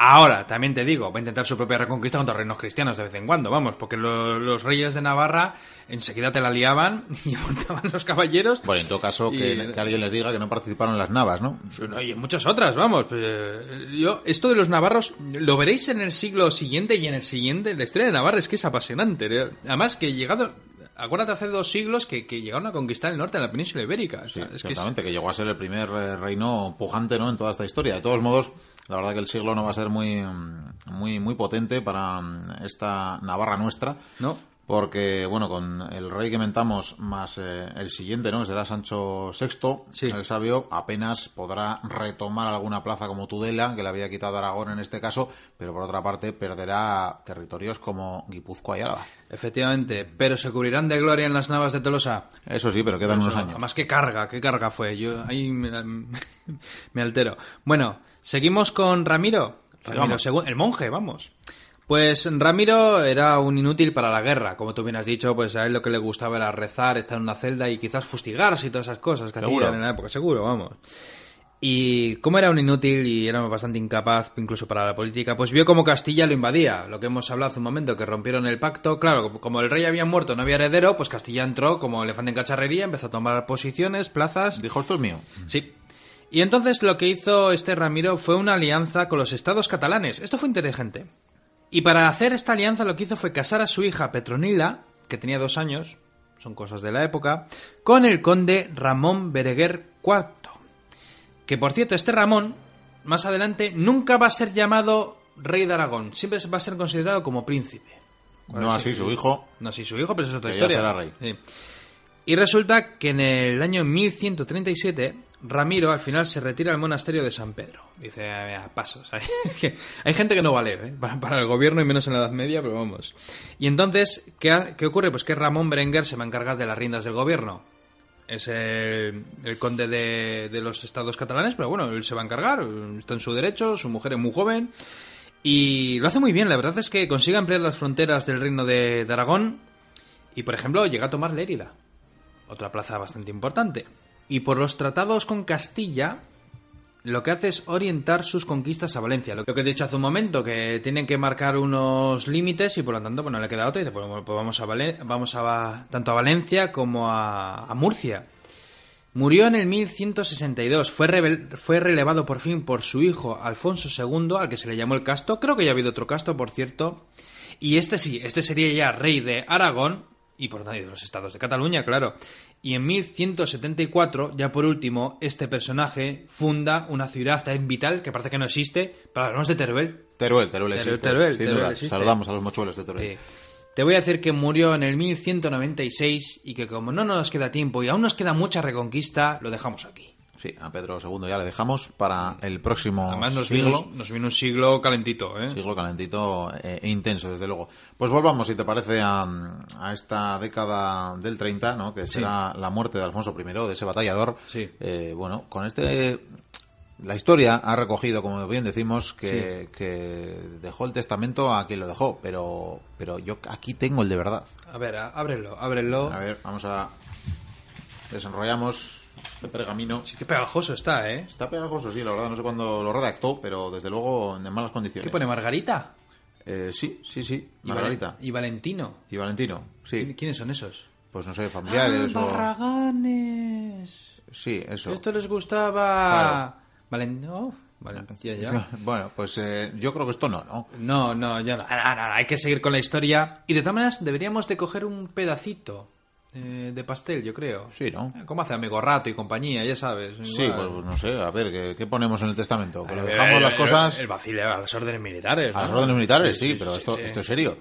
Ahora, también te digo, va a intentar su propia reconquista contra reinos cristianos de vez en cuando, vamos, porque lo- los reyes de Navarra enseguida te la liaban *laughs* y montaban los caballeros. Bueno, en todo caso, que, Y- que alguien les diga que no participaron en las navas, ¿no? Y en muchas otras, vamos. pues, eh, yo, esto de los navarros, lo veréis en el siglo siguiente y en el siguiente. La historia de Navarra es que es apasionante. Además, que llegado. Acuérdate hace dos siglos que, que llegaron a conquistar el norte de la península ibérica. O Sí, sea, es que es- exactamente, que llegó a ser el primer eh, reino pujante ¿no? en toda esta historia. De todos modos, La verdad que el siglo no va a ser muy, muy, muy potente para esta Navarra nuestra. ¿No? Porque, bueno, con el rey que mentamos más eh, el siguiente, ¿no? Será Sancho VI, Sí. el sabio, apenas podrá retomar alguna plaza como Tudela, que le había quitado Aragón en este caso, pero por otra parte perderá territorios como Guipúzcoa y Álava. Efectivamente, pero se cubrirán de gloria en las navas de Tolosa. Eso sí, pero quedan unos años. Además, qué carga, qué carga fue. Yo ahí me, *laughs* me altero. Bueno, seguimos con Ramiro. Ramiro Sigamos. segun- el monje, vamos. Pues Ramiro era un inútil para la guerra, como tú bien has dicho, pues a él lo que le gustaba era rezar, estar en una celda y quizás fustigarse y todas esas cosas que Seguro. hacían en la época, seguro, vamos. Y como era un inútil y era bastante incapaz incluso para la política, pues vio como Castilla lo invadía, lo que hemos hablado hace un momento, que rompieron el pacto. Claro, como el rey había muerto, no había heredero, pues Castilla entró como elefante en cacharrería, empezó a tomar posiciones, plazas. Dijo, esto es mío. Sí. Y entonces lo que hizo este Ramiro fue una alianza con los estados catalanes. Esto fue inteligente. Y para hacer esta alianza lo que hizo fue casar a su hija Petronila, que tenía dos años, son cosas de la época, con el conde Ramón Berenguer IV. Que por cierto, este Ramón, más adelante, nunca va a ser llamado rey de Aragón, siempre va a ser considerado como príncipe. No así su hijo. No, sí, su hijo, pero eso es otra Que ya historia. será rey. Sí. Y resulta que en el año 1137, Ramiro al final se retira al monasterio de San Pedro. Dice, "Ah, mira, paso. ¿sabes? *laughs* Que Hay gente que no vale ¿eh? para, el gobierno y menos en la Edad Media, pero vamos. Y entonces, ¿qué, qué ocurre? Pues que Ramón Berenguer se va a encargar de las riendas del gobierno. Es el, conde de, de los estados catalanes, pero bueno, él se va a encargar, está en su derecho, su mujer es muy joven. Y lo hace muy bien, la verdad es que consigue ampliar las fronteras del reino de, de Aragón y, por ejemplo, llega a tomar Lérida, otra plaza bastante importante. Y por los tratados con Castilla, lo que hace es orientar sus conquistas a Valencia. Lo que he dicho hace un momento, que tienen que marcar unos límites y por lo tanto pues, no le queda otra. Y dice, pues, bueno, pues vamos a, vamos a tanto a Valencia como a, a Murcia. Murió en el 1162. Fue, fue relevado por fin por su hijo Alfonso II, al que se le llamó el casto. Creo que ya ha habido otro casto, por cierto. Y este sí, este sería ya rey de Aragón y por tanto de los estados de Cataluña, claro. Y en 1174, ya por último, este personaje funda una ciudad en Vital que parece que no existe, pero hablamos de Teruel. Teruel, Teruel Teruel, existe. Teruel, sin Teruel duda. existe. Saludamos a los mochuelos de Teruel. Sí. Te voy a decir que murió en el 1196 y que como no nos queda tiempo y aún nos queda mucha reconquista, lo dejamos aquí. Sí, a Pedro II ya le dejamos para el próximo Además nos siglo. vino, nos vino un siglo calentito, ¿eh? Siglo calentito e intenso, desde luego. Pues volvamos, si te parece, a, a esta década del 30, ¿no? que será la muerte de Alfonso I, de ese batallador. Sí. Eh, bueno, con este... La historia ha recogido, como bien decimos, que, que dejó el testamento a quien lo dejó, pero, pero yo aquí tengo el de verdad. A ver, ábrelo, ábrelo. A ver, vamos a... Desenrollamos este pergamino. Sí, qué pegajoso está, ¿eh? Está pegajoso, sí, la verdad, no sé cuándo lo redactó, pero desde luego en malas condiciones. ¿Qué pone Margarita? Eh, sí, sí, sí, Margarita. Y Valentino. Y Valentino, ¿Qui- sí. ¿Quiénes son esos? Pues no sé, familiares ah, o... Barraganes. Sí, eso. Esto les gustaba. Valentino. Vale, ya, *laughs* ya. Bueno, pues eh, yo creo que esto no, ¿no? No, no, ya. Ah, no, Hay que seguir con la historia. Y de todas maneras, deberíamos de coger un pedacito eh, de pastel, yo creo. Sí, ¿no? Como hace Amigo Rato y compañía, ya sabes. Sí, igual. pues no sé, a ver, ¿qué, qué ponemos en el testamento? Que Eh, dejamos el- las cosas El, vacile a las órdenes militares. a las órdenes militares, sí, sí, pero esto, sí. esto es serio.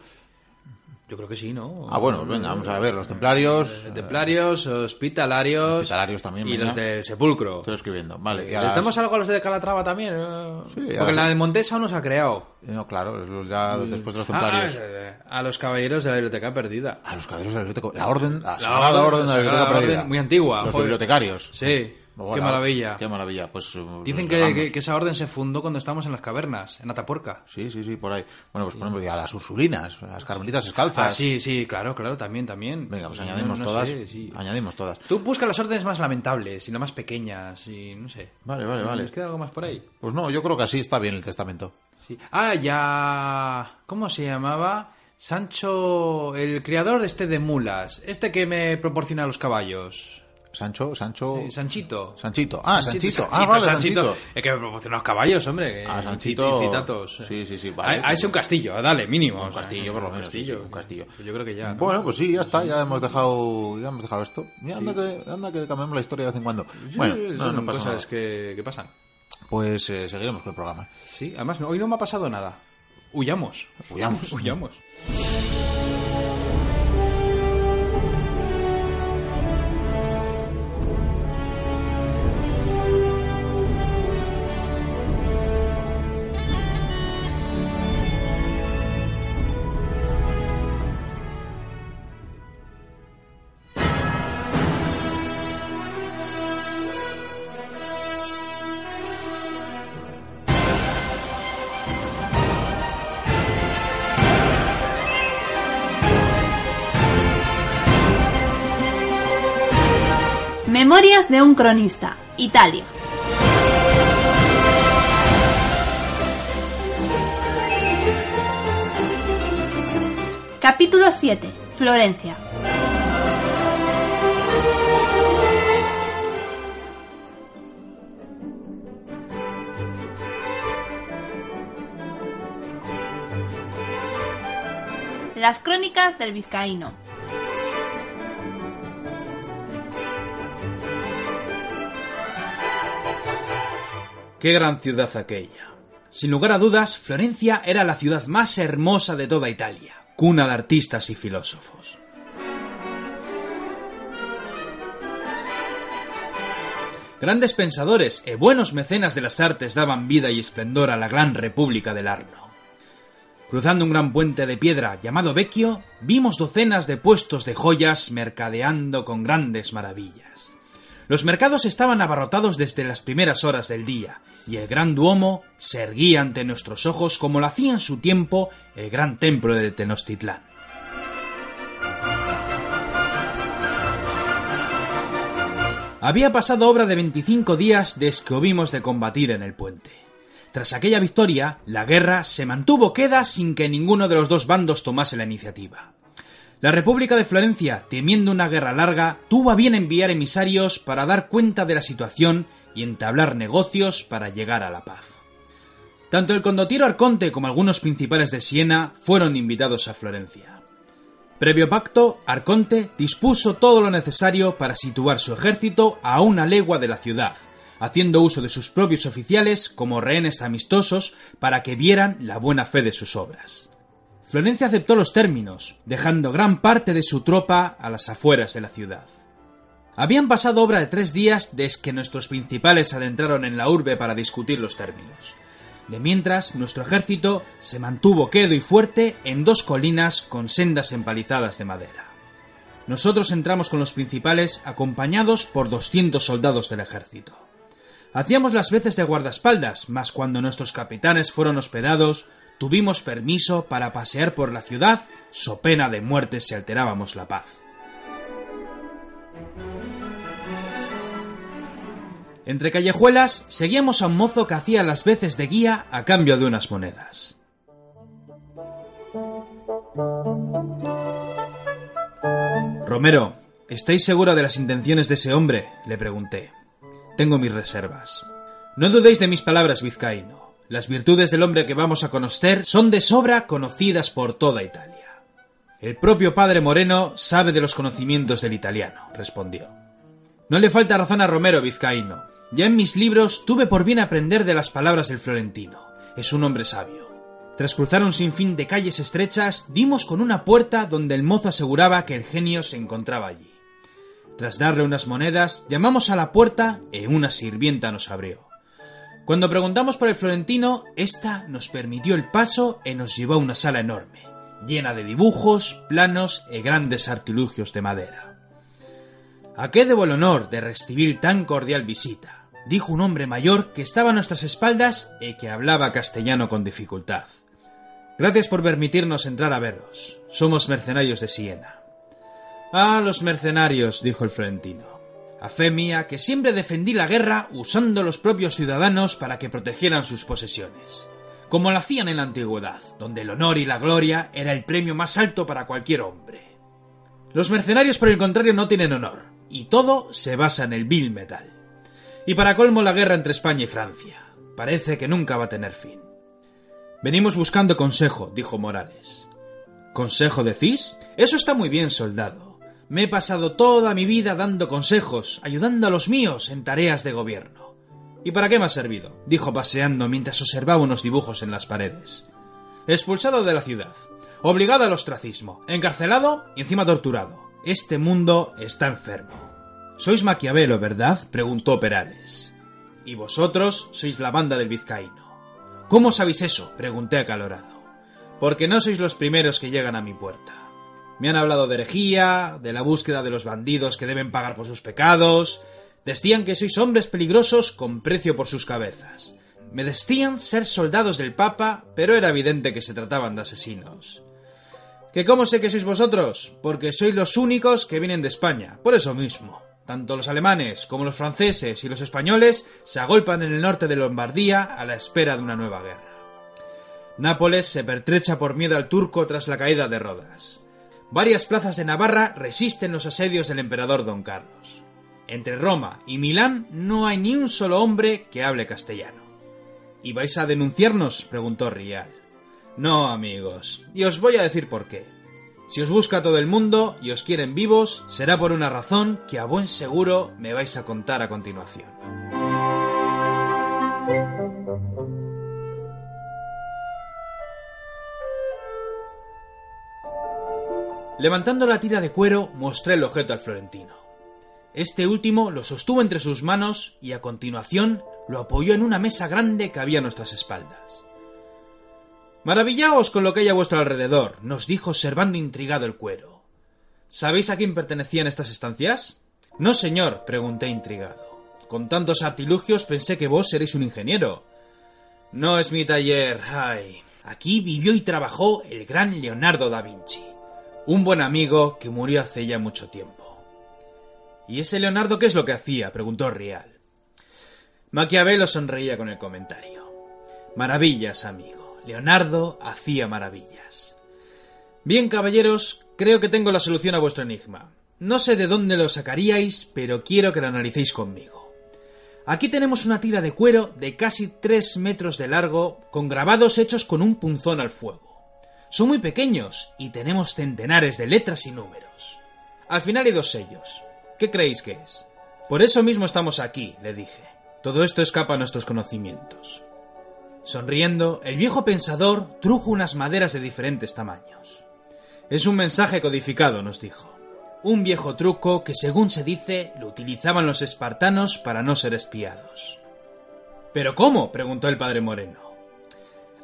Yo creo que sí, ¿no? Ah, bueno, pues venga, vamos a ver, los templarios... Eh, Templarios, hospitalarios. Hospitalarios también, Y venga. los del sepulcro. Estoy escribiendo, vale. a ¿Les damos algo a los de Calatrava también? eh? Sí, Porque la de Montesa aún no se ha creado. No, claro, ya después de los Ah, templarios... eh, a los caballeros de la biblioteca perdida. A los caballeros de la biblioteca... La orden, la, La sagrada orden- orden de la biblioteca perdida. muy antigua, Los joder. bibliotecarios. Sí, Qué maravilla. Qué maravilla, pues... eh, Dicen que, dejamos. que- que esa orden se fundó cuando estábamos en las cavernas, en Atapuerca. Sí, sí, sí, por ahí. Bueno, pues por ejemplo, a las ursulinas, a las carmelitas descalzas. Ah, sí, sí, claro, claro, también, también. Venga, pues No, añadimos no todas. sé, sí. Añadimos todas. Tú busca las órdenes más lamentables y no más pequeñas y no sé. Vale, vale, vale. ¿Nos queda algo más por ahí? Pues no, yo creo que así está bien el testamento. Sí. Ah, ya... ¿Cómo se llamaba? Sancho, el criador este de mulas, este que me proporciona los caballos. Sancho, Sancho. Sí, Sanchito. Sanchito. Ah, Sanchito. Ah, Sanchito, vale, Sanchito. Sanchito. Es que me proporciona los caballos, hombre. Ah, Sanchito. cit- Citatos. Sí, sí, sí, vale. A, a ese un castillo, dale, mínimo. Un castillo, por lo menos, sí, castillo. sí, un castillo. Yo creo que ya. ¿no? Bueno, pues sí, ya está, ya hemos dejado, ya hemos dejado esto. Mira, anda, que, anda que cambiamos la historia de vez en cuando. Bueno, Sí, no, no pasa cosas nada. que, que pasan. Pues eh, seguiremos con el programa. Sí, además hoy no me ha pasado nada. Huyamos. Huyamos. *laughs* Huyamos. Cronista, Italia. Capítulo 7. Florencia. Las crónicas del vizcaíno. Qué gran ciudad aquella. Sin lugar a dudas, Florencia era la ciudad más hermosa de toda Italia, cuna de artistas y filósofos. Grandes pensadores e buenos mecenas de las artes daban vida y esplendor a la gran república del Arno. Cruzando un gran puente de piedra llamado Vecchio, vimos docenas de puestos de joyas mercadeando con grandes maravillas. Los mercados estaban abarrotados desde las primeras horas del día, y el gran Duomo se erguía ante nuestros ojos como lo hacía en su tiempo el gran templo de Tenochtitlán. Había pasado obra de 25 días desde que hubimos de combatir en el puente. Tras aquella victoria, la guerra se mantuvo queda sin que ninguno de los dos bandos tomase la iniciativa. La República de Florencia, temiendo una guerra larga, tuvo a bien enviar emisarios para dar cuenta de la situación y entablar negocios para llegar a la paz. Tanto el condotiero Arconte como algunos principales de Siena fueron invitados a Florencia. Previo pacto, Arconte dispuso todo lo necesario para situar su ejército a una legua de la ciudad, haciendo uso de sus propios oficiales como rehenes amistosos para que vieran la buena fe de sus obras. Florencia aceptó los términos, dejando gran parte de su tropa a las afueras de la ciudad. Habían pasado obra de tres días desde que nuestros principales adentraron en la urbe para discutir los términos. De mientras, nuestro ejército se mantuvo quedo y fuerte en dos colinas con sendas empalizadas de madera. Nosotros entramos con los principales acompañados por 200 soldados del ejército. Hacíamos las veces de guardaespaldas, mas cuando nuestros capitanes fueron hospedados, tuvimos permiso para pasear por la ciudad, so pena de muerte si alterábamos la paz. Entre callejuelas seguíamos a un mozo que hacía las veces de guía a cambio de unas monedas. Romero, ¿estáis seguro de las intenciones de ese hombre? le pregunté. Tengo mis reservas. No dudéis de mis palabras, vizcaíno. Las virtudes del hombre que vamos a conocer son de sobra conocidas por toda Italia. El propio padre Moreno sabe de los conocimientos del italiano, respondió. No le falta razón a Romero Vizcaíno. Ya en mis libros tuve por bien aprender de las palabras del florentino. Es un hombre sabio. Tras cruzar un sinfín de calles estrechas, dimos con una puerta donde el mozo aseguraba que el genio se encontraba allí. Tras darle unas monedas, llamamos a la puerta y una sirvienta nos abrió. Cuando preguntamos por el florentino, ésta nos permitió el paso y nos llevó a una sala enorme, llena de dibujos, planos y grandes artilugios de madera. ¿A qué debo el honor de recibir tan cordial visita? dijo un hombre mayor que estaba a nuestras espaldas y que hablaba castellano con dificultad. Gracias por permitirnos entrar a veros. Somos mercenarios de Siena. Ah, los mercenarios, dijo el florentino. A fe mía que siempre defendí la guerra usando los propios ciudadanos para que protegieran sus posesiones, como lo hacían en la antigüedad, donde el honor y la gloria era el premio más alto para cualquier hombre. Los mercenarios, por el contrario, no tienen honor, y todo se basa en el vil metal. Y para colmo la guerra entre España y Francia. Parece que nunca va a tener fin. Venimos buscando consejo, dijo Morales. ¿Consejo decís? Eso está muy bien, soldado. Me he pasado toda mi vida dando consejos, ayudando a los míos en tareas de gobierno. ¿Y para qué me ha servido? dijo paseando mientras observaba unos dibujos en las paredes. Expulsado de la ciudad, obligado al ostracismo, encarcelado y encima torturado. Este mundo está enfermo. Sois Maquiavelo, ¿verdad? preguntó Perales. Y vosotros sois la banda del vizcaíno. ¿Cómo sabéis eso? pregunté acalorado. Porque no sois los primeros que llegan a mi puerta. Me han hablado de herejía, de la búsqueda de los bandidos que deben pagar por sus pecados, Decían que sois hombres peligrosos con precio por sus cabezas. Me decían ser soldados del Papa, pero era evidente que se trataban de asesinos. ¿Que cómo sé que sois vosotros? Porque sois los únicos que vienen de España, por eso mismo. Tanto los alemanes como los franceses y los españoles se agolpan en el norte de Lombardía a la espera de una nueva guerra. Nápoles se pertrecha por miedo al turco tras la caída de Rodas. Varias plazas de Navarra resisten los asedios del emperador don Carlos. Entre Roma y Milán no hay ni un solo hombre que hable castellano. ¿Y vais a denunciarnos? preguntó Rial. No, amigos, y os voy a decir por qué. Si os busca todo el mundo y os quieren vivos, será por una razón que a buen seguro me vais a contar a continuación. Levantando la tira de cuero, mostré el objeto al florentino. Este último lo sostuvo entre sus manos y a continuación lo apoyó en una mesa grande que había a nuestras espaldas. Maravillaos con lo que hay a vuestro alrededor, nos dijo observando intrigado el cuero. ¿Sabéis a quién pertenecían estas estancias? No, señor, pregunté intrigado. Con tantos artilugios pensé que vos seréis un ingeniero. No es mi taller. Ay. Aquí vivió y trabajó el gran Leonardo da Vinci, un buen amigo que murió hace ya mucho tiempo. ¿Y ese Leonardo qué es lo que hacía? preguntó Rial. Maquiavelo sonreía con el comentario. Maravillas, amigo. Leonardo hacía maravillas. Bien, caballeros, creo que tengo la solución a vuestro enigma. No sé de dónde lo sacaríais, pero quiero que lo analicéis conmigo. Aquí tenemos una tira de cuero de casi tres metros de largo, con grabados hechos con un punzón al fuego. Son muy pequeños y tenemos centenares de letras y números. Al final hay dos sellos, ¿Qué creéis que es? Por eso mismo estamos aquí, le dije. Todo esto escapa a nuestros conocimientos. Sonriendo, el viejo pensador trujo unas maderas de diferentes tamaños. Es un mensaje codificado, nos dijo. Un viejo truco que, según se dice, lo utilizaban los espartanos para no ser espiados. ¿Pero cómo? preguntó el padre Moreno.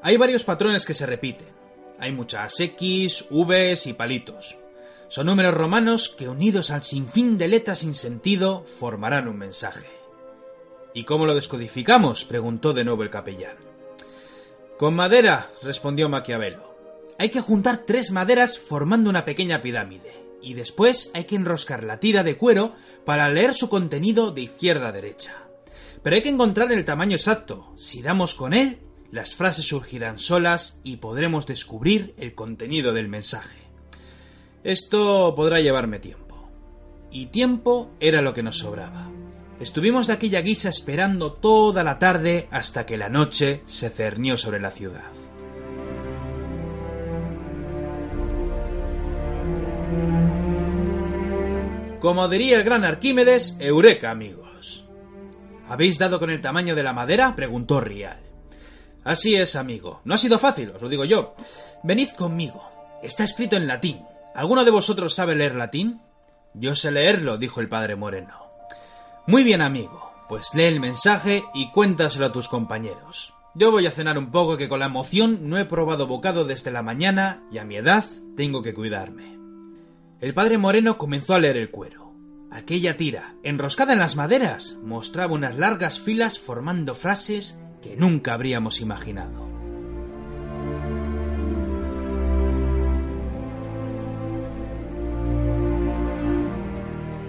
Hay varios patrones que se repiten. Hay muchas X, Vs y palitos. Son números romanos que unidos al sinfín de letras sin sentido formarán un mensaje. ¿Y cómo lo descodificamos? preguntó de nuevo el capellán. Con madera, respondió Maquiavelo. Hay que juntar tres maderas formando una pequeña pirámide, y después hay que enroscar la tira de cuero para leer su contenido de izquierda a derecha. Pero hay que encontrar el tamaño exacto. Si damos con él, las frases surgirán solas y podremos descubrir el contenido del mensaje. Esto podrá llevarme tiempo. Y tiempo era lo que nos sobraba. Estuvimos de aquella guisa esperando toda la tarde hasta que la noche se cernió sobre la ciudad. Como diría el gran Arquímedes, Eureka, amigos. ¿Habéis dado con el tamaño de la madera? preguntó Rial. Así es, amigo. No ha sido fácil, os lo digo yo. Venid conmigo. Está escrito en latín. ¿Alguno de vosotros sabe leer latín? Yo sé leerlo, dijo el padre Moreno. Muy bien, amigo. Pues lee el mensaje y cuéntaselo a tus compañeros. Yo voy a cenar un poco que con la emoción no he probado bocado desde la mañana y a mi edad tengo que cuidarme. El padre Moreno comenzó a leer el cuero. Aquella tira, enroscada en las maderas, mostraba unas largas filas formando frases que nunca habríamos imaginado.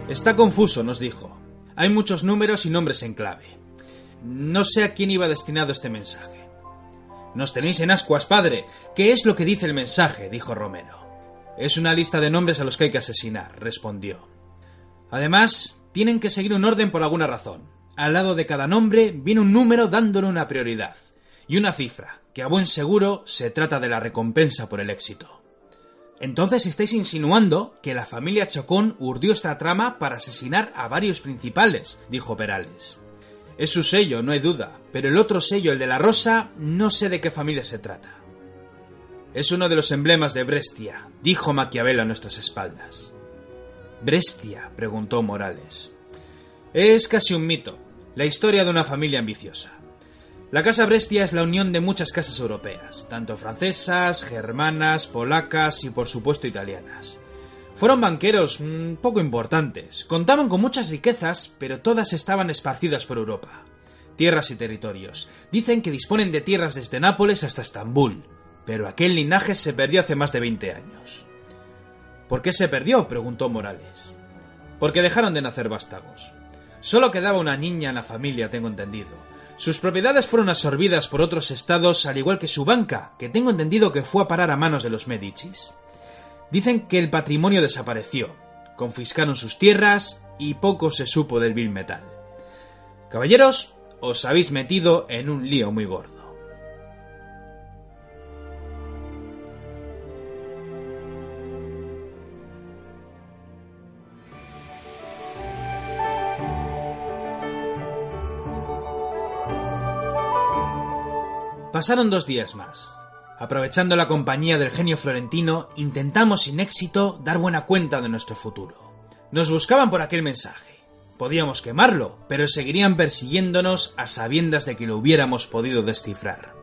Está confuso, nos dijo. Hay muchos números y nombres en clave. No sé a quién iba destinado este mensaje. Nos tenéis en ascuas, padre. ¿Qué es lo que dice el mensaje? dijo Romero. Es una lista de nombres a los que hay que asesinar, respondió. Además, tienen que seguir un orden por alguna razón. Al lado de cada nombre viene un número dándole una prioridad y una cifra, que a buen seguro se trata de la recompensa por el éxito. Entonces estáis insinuando que la familia Chocón urdió esta trama para asesinar a varios principales, dijo Perales. Es su sello, no hay duda, pero el otro sello, el de la rosa, no sé de qué familia se trata. Es uno de los emblemas de Brestia, dijo Maquiavelo a nuestras espaldas. Brestia, preguntó Morales. Es casi un mito, la historia de una familia ambiciosa. La Casa Brestia es la unión de muchas casas europeas, tanto francesas, germanas, polacas y por supuesto italianas. Fueron banqueros mm, poco importantes, contaban con muchas riquezas, pero todas estaban esparcidas por Europa. Tierras y territorios. Dicen que disponen de tierras desde Nápoles hasta Estambul, pero aquel linaje se perdió hace más de 20 años. ¿Por qué se perdió? preguntó Morales. Porque dejaron de nacer vástagos. Solo quedaba una niña en la familia, tengo entendido. Sus propiedades fueron absorbidas por otros estados, al igual que su banca, que tengo entendido que fue a parar a manos de los Medicis. Dicen que el patrimonio desapareció, confiscaron sus tierras y poco se supo del vil metal. Caballeros, os habéis metido en un lío muy gordo. Pasaron dos días más. Aprovechando la compañía del genio florentino, intentamos sin éxito dar buena cuenta de nuestro futuro. Nos buscaban por aquel mensaje. Podíamos quemarlo, pero seguirían persiguiéndonos a sabiendas de que lo hubiéramos podido descifrar.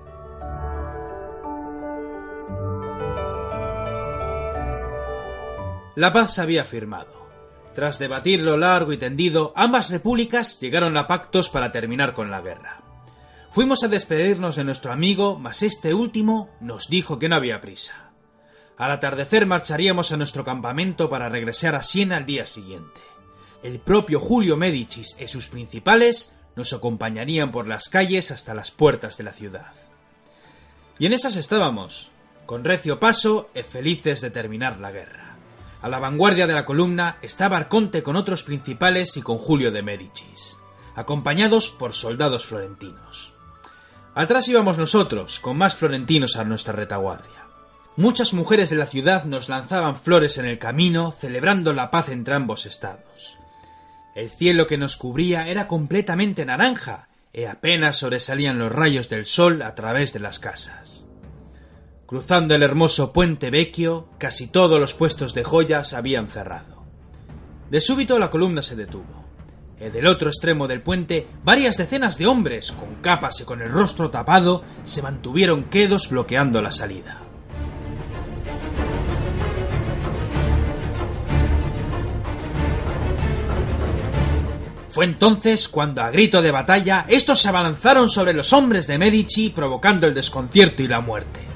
La paz se había firmado. Tras debatirlo largo y tendido, ambas repúblicas llegaron a pactos para terminar con la guerra. Fuimos a despedirnos de nuestro amigo, mas este último nos dijo que no había prisa. Al atardecer marcharíamos a nuestro campamento para regresar a Siena al día siguiente. El propio Julio Medicis y sus principales nos acompañarían por las calles hasta las puertas de la ciudad. Y en esas estábamos, con recio paso y felices de terminar la guerra. A la vanguardia de la columna estaba Arconte con otros principales y con Julio de Medicis, acompañados por soldados florentinos. Atrás íbamos nosotros, con más florentinos a nuestra retaguardia. Muchas mujeres de la ciudad nos lanzaban flores en el camino, celebrando la paz entre ambos estados. El cielo que nos cubría era completamente naranja, y apenas sobresalían los rayos del sol a través de las casas. Cruzando el hermoso puente vecchio, casi todos los puestos de joyas habían cerrado. De súbito la columna se detuvo. En del otro extremo del puente, varias decenas de hombres, con capas y con el rostro tapado, se mantuvieron quedos bloqueando la salida. Fue entonces cuando, a grito de batalla, estos se abalanzaron sobre los hombres de Medici, provocando el desconcierto y la muerte.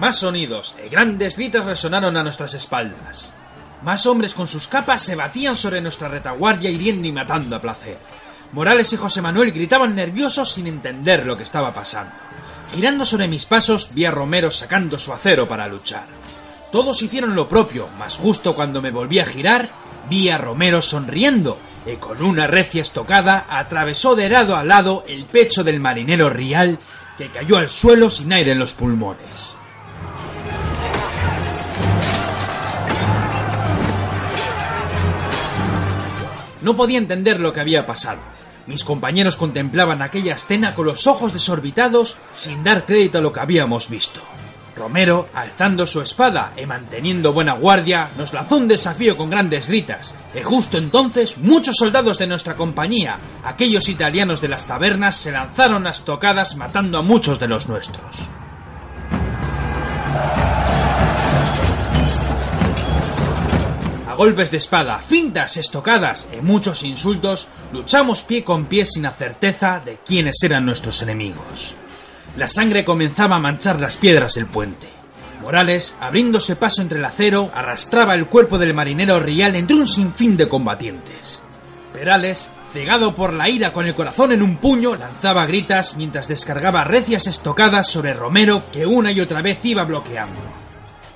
Más sonidos y grandes gritos resonaron a nuestras espaldas. Más hombres con sus capas se batían sobre nuestra retaguardia hiriendo y matando a placer. Morales y José Manuel gritaban nerviosos sin entender lo que estaba pasando. Girando sobre mis pasos vi a Romero sacando su acero para luchar. Todos hicieron lo propio, mas justo cuando me volví a girar, vi a Romero sonriendo y con una recia estocada atravesó de lado a lado el pecho del marinero Rial que cayó al suelo sin aire en los pulmones. No podía entender lo que había pasado. Mis compañeros contemplaban aquella escena con los ojos desorbitados sin dar crédito a lo que habíamos visto. Romero, alzando su espada y manteniendo buena guardia, nos lanzó un desafío con grandes gritas, y justo entonces muchos soldados de nuestra compañía, aquellos italianos de las tabernas, se lanzaron a estocadas matando a muchos de los nuestros. Golpes de espada, fintas, estocadas y muchos insultos, luchamos pie con pie sin la certeza de quiénes eran nuestros enemigos. La sangre comenzaba a manchar las piedras del puente. Morales, abriéndose paso entre el acero, arrastraba el cuerpo del marinero Rial entre un sinfín de combatientes. Perales, cegado por la ira con el corazón en un puño, lanzaba gritas mientras descargaba recias estocadas sobre Romero que una y otra vez iba bloqueando.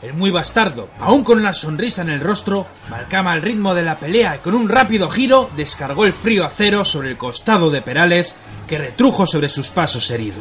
El muy bastardo, aún con una sonrisa en el rostro, marcaba el ritmo de la pelea y con un rápido giro descargó el frío acero sobre el costado de Perales, que retrujo sobre sus pasos herido.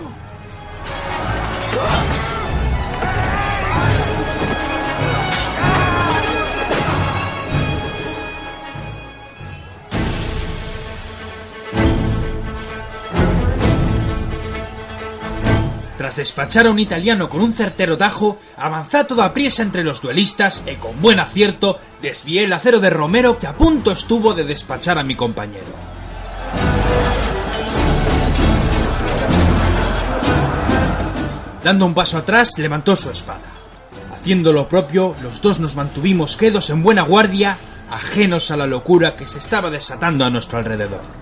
Despachar a un italiano con un certero tajo, avanzé a toda prisa entre los duelistas y con buen acierto desvié el acero de Romero que a punto estuvo de despachar a mi compañero. Dando un paso atrás, levantó su espada. Haciendo lo propio, los dos nos mantuvimos quedos en buena guardia, ajenos a la locura que se estaba desatando a nuestro alrededor.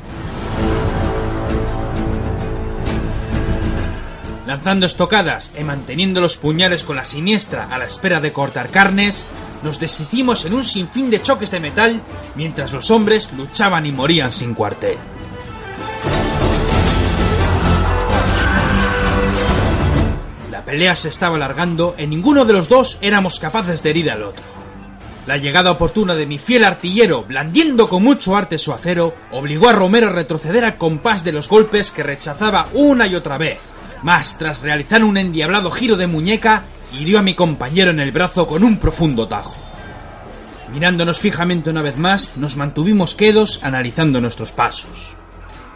Lanzando estocadas y manteniendo los puñales con la siniestra a la espera de cortar carnes, nos deshicimos en un sinfín de choques de metal mientras los hombres luchaban y morían sin cuartel. La pelea se estaba alargando y ninguno de los dos éramos capaces de herir al otro. La llegada oportuna de mi fiel artillero, blandiendo con mucho arte su acero, obligó a Romero a retroceder al compás de los golpes que rechazaba una y otra vez. Mas, tras realizar un endiablado giro de muñeca, hirió a mi compañero en el brazo con un profundo tajo. Mirándonos fijamente una vez más, nos mantuvimos quedos analizando nuestros pasos.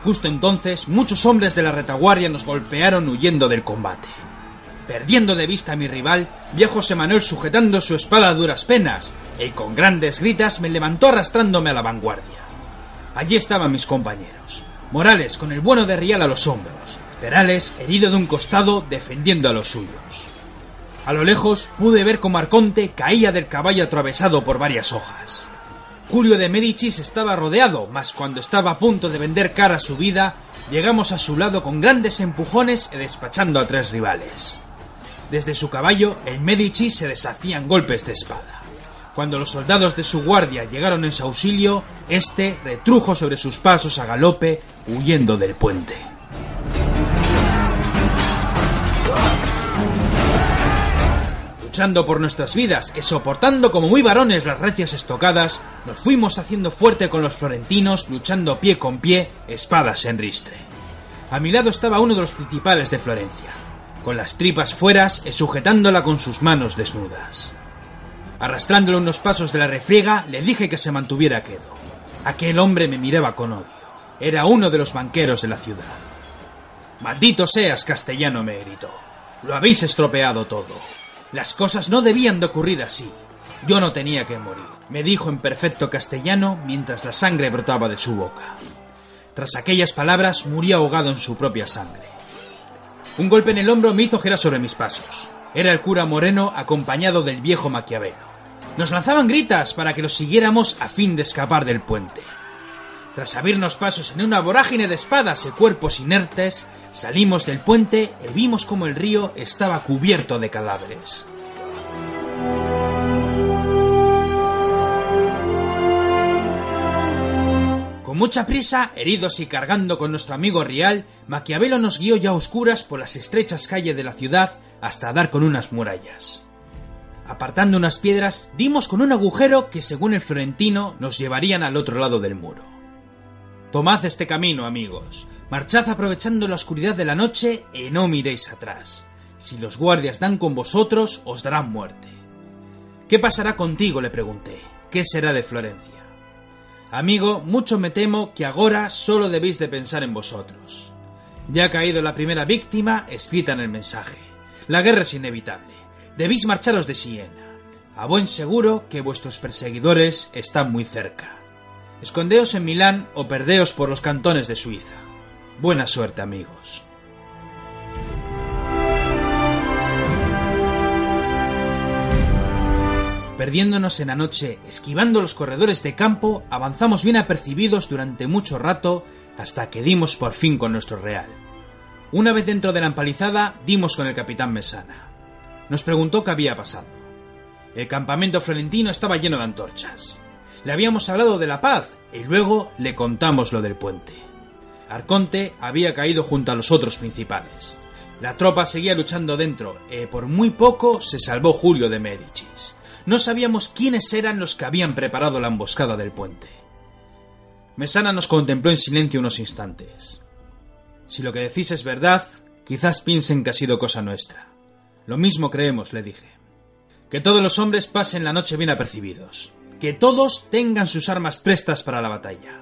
Justo entonces, muchos hombres de la retaguardia nos golpearon huyendo del combate. Perdiendo de vista a mi rival, viejo Emanuel sujetando su espada a duras penas, y con grandes gritas me levantó arrastrándome a la vanguardia. Allí estaban mis compañeros. Morales con el bueno de Rial a los hombros, Perales herido de un costado defendiendo a los suyos. A lo lejos pude ver cómo Arconte caía del caballo atravesado por varias hojas. Julio de Médicis estaba rodeado, mas cuando estaba a punto de vender cara a su vida, llegamos a su lado con grandes empujones y despachando a tres rivales. Desde su caballo, el Medici se deshacían golpes de espada. Cuando los soldados de su guardia llegaron en su auxilio, este retrujo sobre sus pasos a galope, huyendo del puente. Luchando por nuestras vidas y soportando como muy varones las recias estocadas, nos fuimos haciendo fuerte con los florentinos, luchando pie con pie, espadas en ristre. A mi lado estaba uno de los principales de Florencia, con las tripas fueras y sujetándola con sus manos desnudas. Arrastrándolo unos pasos de la refriega, le dije que se mantuviera quedo. Aquel hombre me miraba con odio. Era uno de los banqueros de la ciudad. Maldito seas, castellano, me gritó. Lo habéis estropeado todo. Las cosas no debían de ocurrir así. Yo no tenía que morir, me dijo en perfecto castellano mientras la sangre brotaba de su boca. Tras aquellas palabras murió ahogado en su propia sangre. Un golpe en el hombro me hizo girar sobre mis pasos. Era el cura Moreno acompañado del viejo Maquiavelo. Nos lanzaban gritas para que los siguiéramos a fin de escapar del puente. Tras abrirnos pasos en una vorágine de espadas y cuerpos inertes, salimos del puente y vimos como el río estaba cubierto de cadáveres. Con mucha prisa, heridos y cargando con nuestro amigo Rial, Maquiavelo nos guió ya a oscuras por las estrechas calles de la ciudad hasta dar con unas murallas. Apartando unas piedras, dimos con un agujero que, según el florentino, nos llevarían al otro lado del muro. Tomad este camino, amigos. Marchad aprovechando la oscuridad de la noche y no miréis atrás. Si los guardias dan con vosotros, os darán muerte. ¿Qué pasará contigo? le pregunté. ¿Qué será de Florencia? Amigo, mucho me temo que ahora solo debéis de pensar en vosotros. Ya ha caído la primera víctima escrita en el mensaje. La guerra es inevitable. Debéis marcharos de Siena. A buen seguro que vuestros perseguidores están muy cerca. Escondeos en Milán o perdeos por los cantones de Suiza. Buena suerte, amigos. Perdiéndonos en la noche, esquivando los corredores de campo, avanzamos bien apercibidos durante mucho rato hasta que dimos por fin con nuestro real. Una vez dentro de la empalizada, dimos con el capitán Mesana. Nos preguntó qué había pasado. El campamento florentino estaba lleno de antorchas. Le habíamos hablado de la paz y luego le contamos lo del puente. Arconte había caído junto a los otros principales. La tropa seguía luchando dentro y por muy poco se salvó Julio de Médicis. No sabíamos quiénes eran los que habían preparado la emboscada del puente. Mesana nos contempló en silencio unos instantes. Si lo que decís es verdad, quizás piensen que ha sido cosa nuestra. Lo mismo creemos, le dije. Que todos los hombres pasen la noche bien apercibidos. Que todos tengan sus armas prestas para la batalla.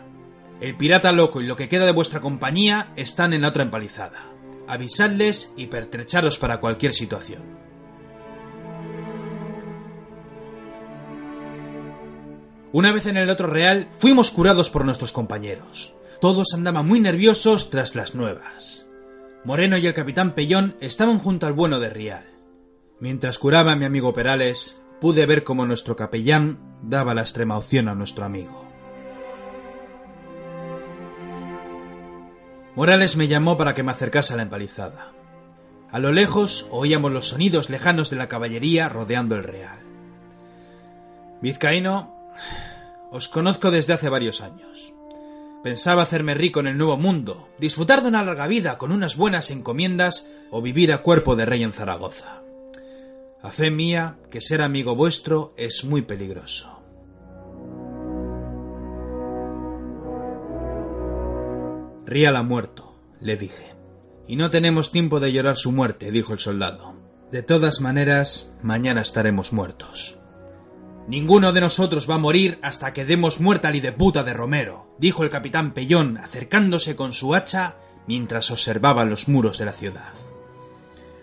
El pirata loco y lo que queda de vuestra compañía están en la otra empalizada. avisadles y pertrecharos para cualquier situación. Una vez en el otro real, fuimos curados por nuestros compañeros. Todos andaban muy nerviosos tras las nuevas. Moreno y el capitán Pellón estaban junto al bueno de Rial. Mientras curaba a mi amigo Perales, pude ver cómo nuestro capellán daba la extrema opción a nuestro amigo. Morales me llamó para que me acercase a la empalizada. A lo lejos oíamos los sonidos lejanos de la caballería rodeando el real. Vizcaíno, os conozco desde hace varios años. Pensaba hacerme rico en el nuevo mundo, disfrutar de una larga vida con unas buenas encomiendas o vivir a cuerpo de rey en Zaragoza. A fe mía que ser amigo vuestro es muy peligroso. Rial ha muerto, le dije. Y no tenemos tiempo de llorar su muerte, dijo el soldado. De todas maneras, mañana estaremos muertos. Ninguno de nosotros va a morir hasta que demos muerta al puta de Romero, dijo el capitán Pellón, acercándose con su hacha mientras observaba los muros de la ciudad.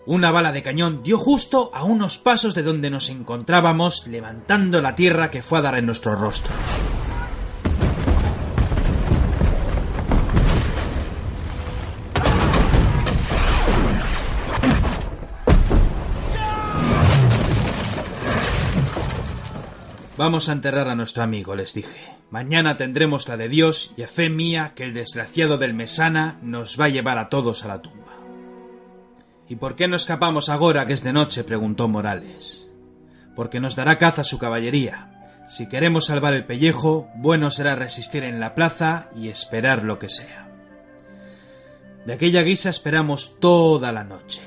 Una bala de cañón dio justo a unos pasos de donde nos encontrábamos, levantando la tierra que fue a dar en nuestros rostros. Vamos a enterrar a nuestro amigo, les dije. Mañana tendremos la de Dios y a fe mía que el desgraciado del Mesana nos va a llevar a todos a la tumba. ¿Y por qué no escapamos ahora que es de noche? preguntó Morales. Porque nos dará caza su caballería. Si queremos salvar el pellejo, bueno será resistir en la plaza y esperar lo que sea. De aquella guisa esperamos toda la noche.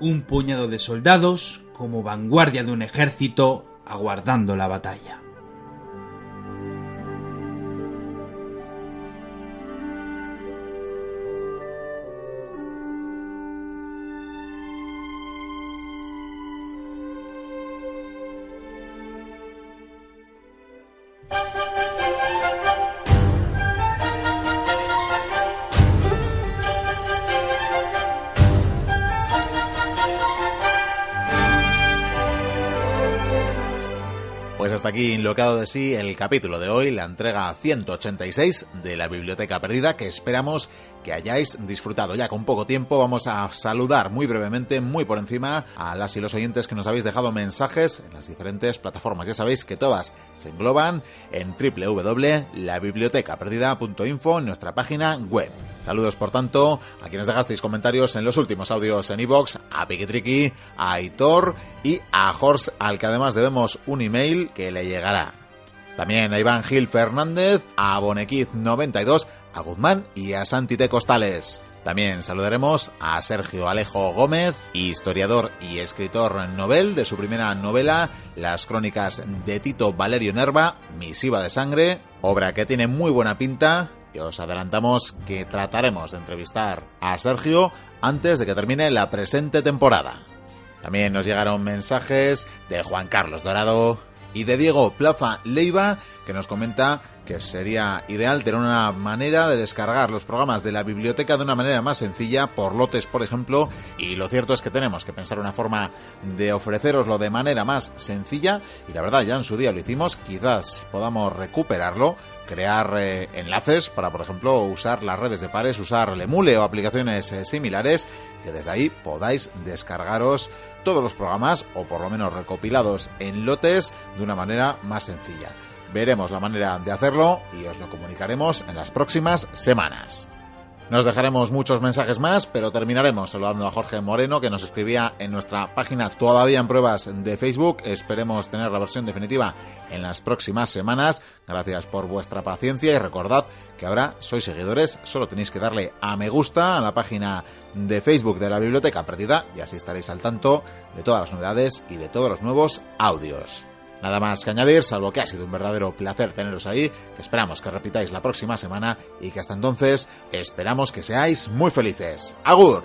Un puñado de soldados, como vanguardia de un ejército, aguardando la batalla. Hasta aquí inlocado de sí el capítulo de hoy, la entrega 186 de la Biblioteca Perdida, que esperamos que hayáis disfrutado. Ya con poco tiempo vamos a saludar muy brevemente, muy por encima, a las y los oyentes que nos habéis dejado mensajes en las diferentes plataformas. Ya sabéis que todas se engloban en www.labibliotecaperdida.info en nuestra página web. Saludos, por tanto, a quienes dejasteis comentarios en los últimos audios en iVoox, a Piquitriqui, a Aitor y a Horst, al que además debemos un email que le llegará. También a Iván Gil Fernández, a Bonequiz92, a Guzmán y a Santite Costales. También saludaremos a Sergio Alejo Gómez, historiador y escritor novel de su primera novela, Las crónicas de Tito Valerio Nerva, Misiva de Sangre, obra que tiene muy buena pinta y os adelantamos que trataremos de entrevistar a Sergio antes de que termine la presente temporada. También nos llegaron mensajes de Juan Carlos Dorado y de Diego Plaza Leiva que nos comenta que sería ideal tener una manera de descargar los programas de la biblioteca de una manera más sencilla, por lotes, por ejemplo, y lo cierto es que tenemos que pensar una forma de ofreceroslo de manera más sencilla, y la verdad ya en su día lo hicimos, quizás podamos recuperarlo, crear eh, enlaces para, por ejemplo, usar las redes de pares, usar Lemule o aplicaciones eh, similares, que desde ahí podáis descargaros todos los programas, o por lo menos recopilados en lotes, de una manera más sencilla. Veremos la manera de hacerlo y os lo comunicaremos en las próximas semanas. Nos dejaremos muchos mensajes más, pero terminaremos saludando a Jorge Moreno, que nos escribía en nuestra página todavía en pruebas de Facebook. Esperemos tener la versión definitiva en las próximas semanas. Gracias por vuestra paciencia y recordad que ahora sois seguidores, solo tenéis que darle a me gusta a la página de Facebook de la Biblioteca Perdida y así estaréis al tanto de todas las novedades y de todos los nuevos audios. Nada más que añadir, salvo que ha sido un verdadero placer teneros ahí, que esperamos que repitáis la próxima semana y que hasta entonces esperamos que seáis muy felices. ¡Agur!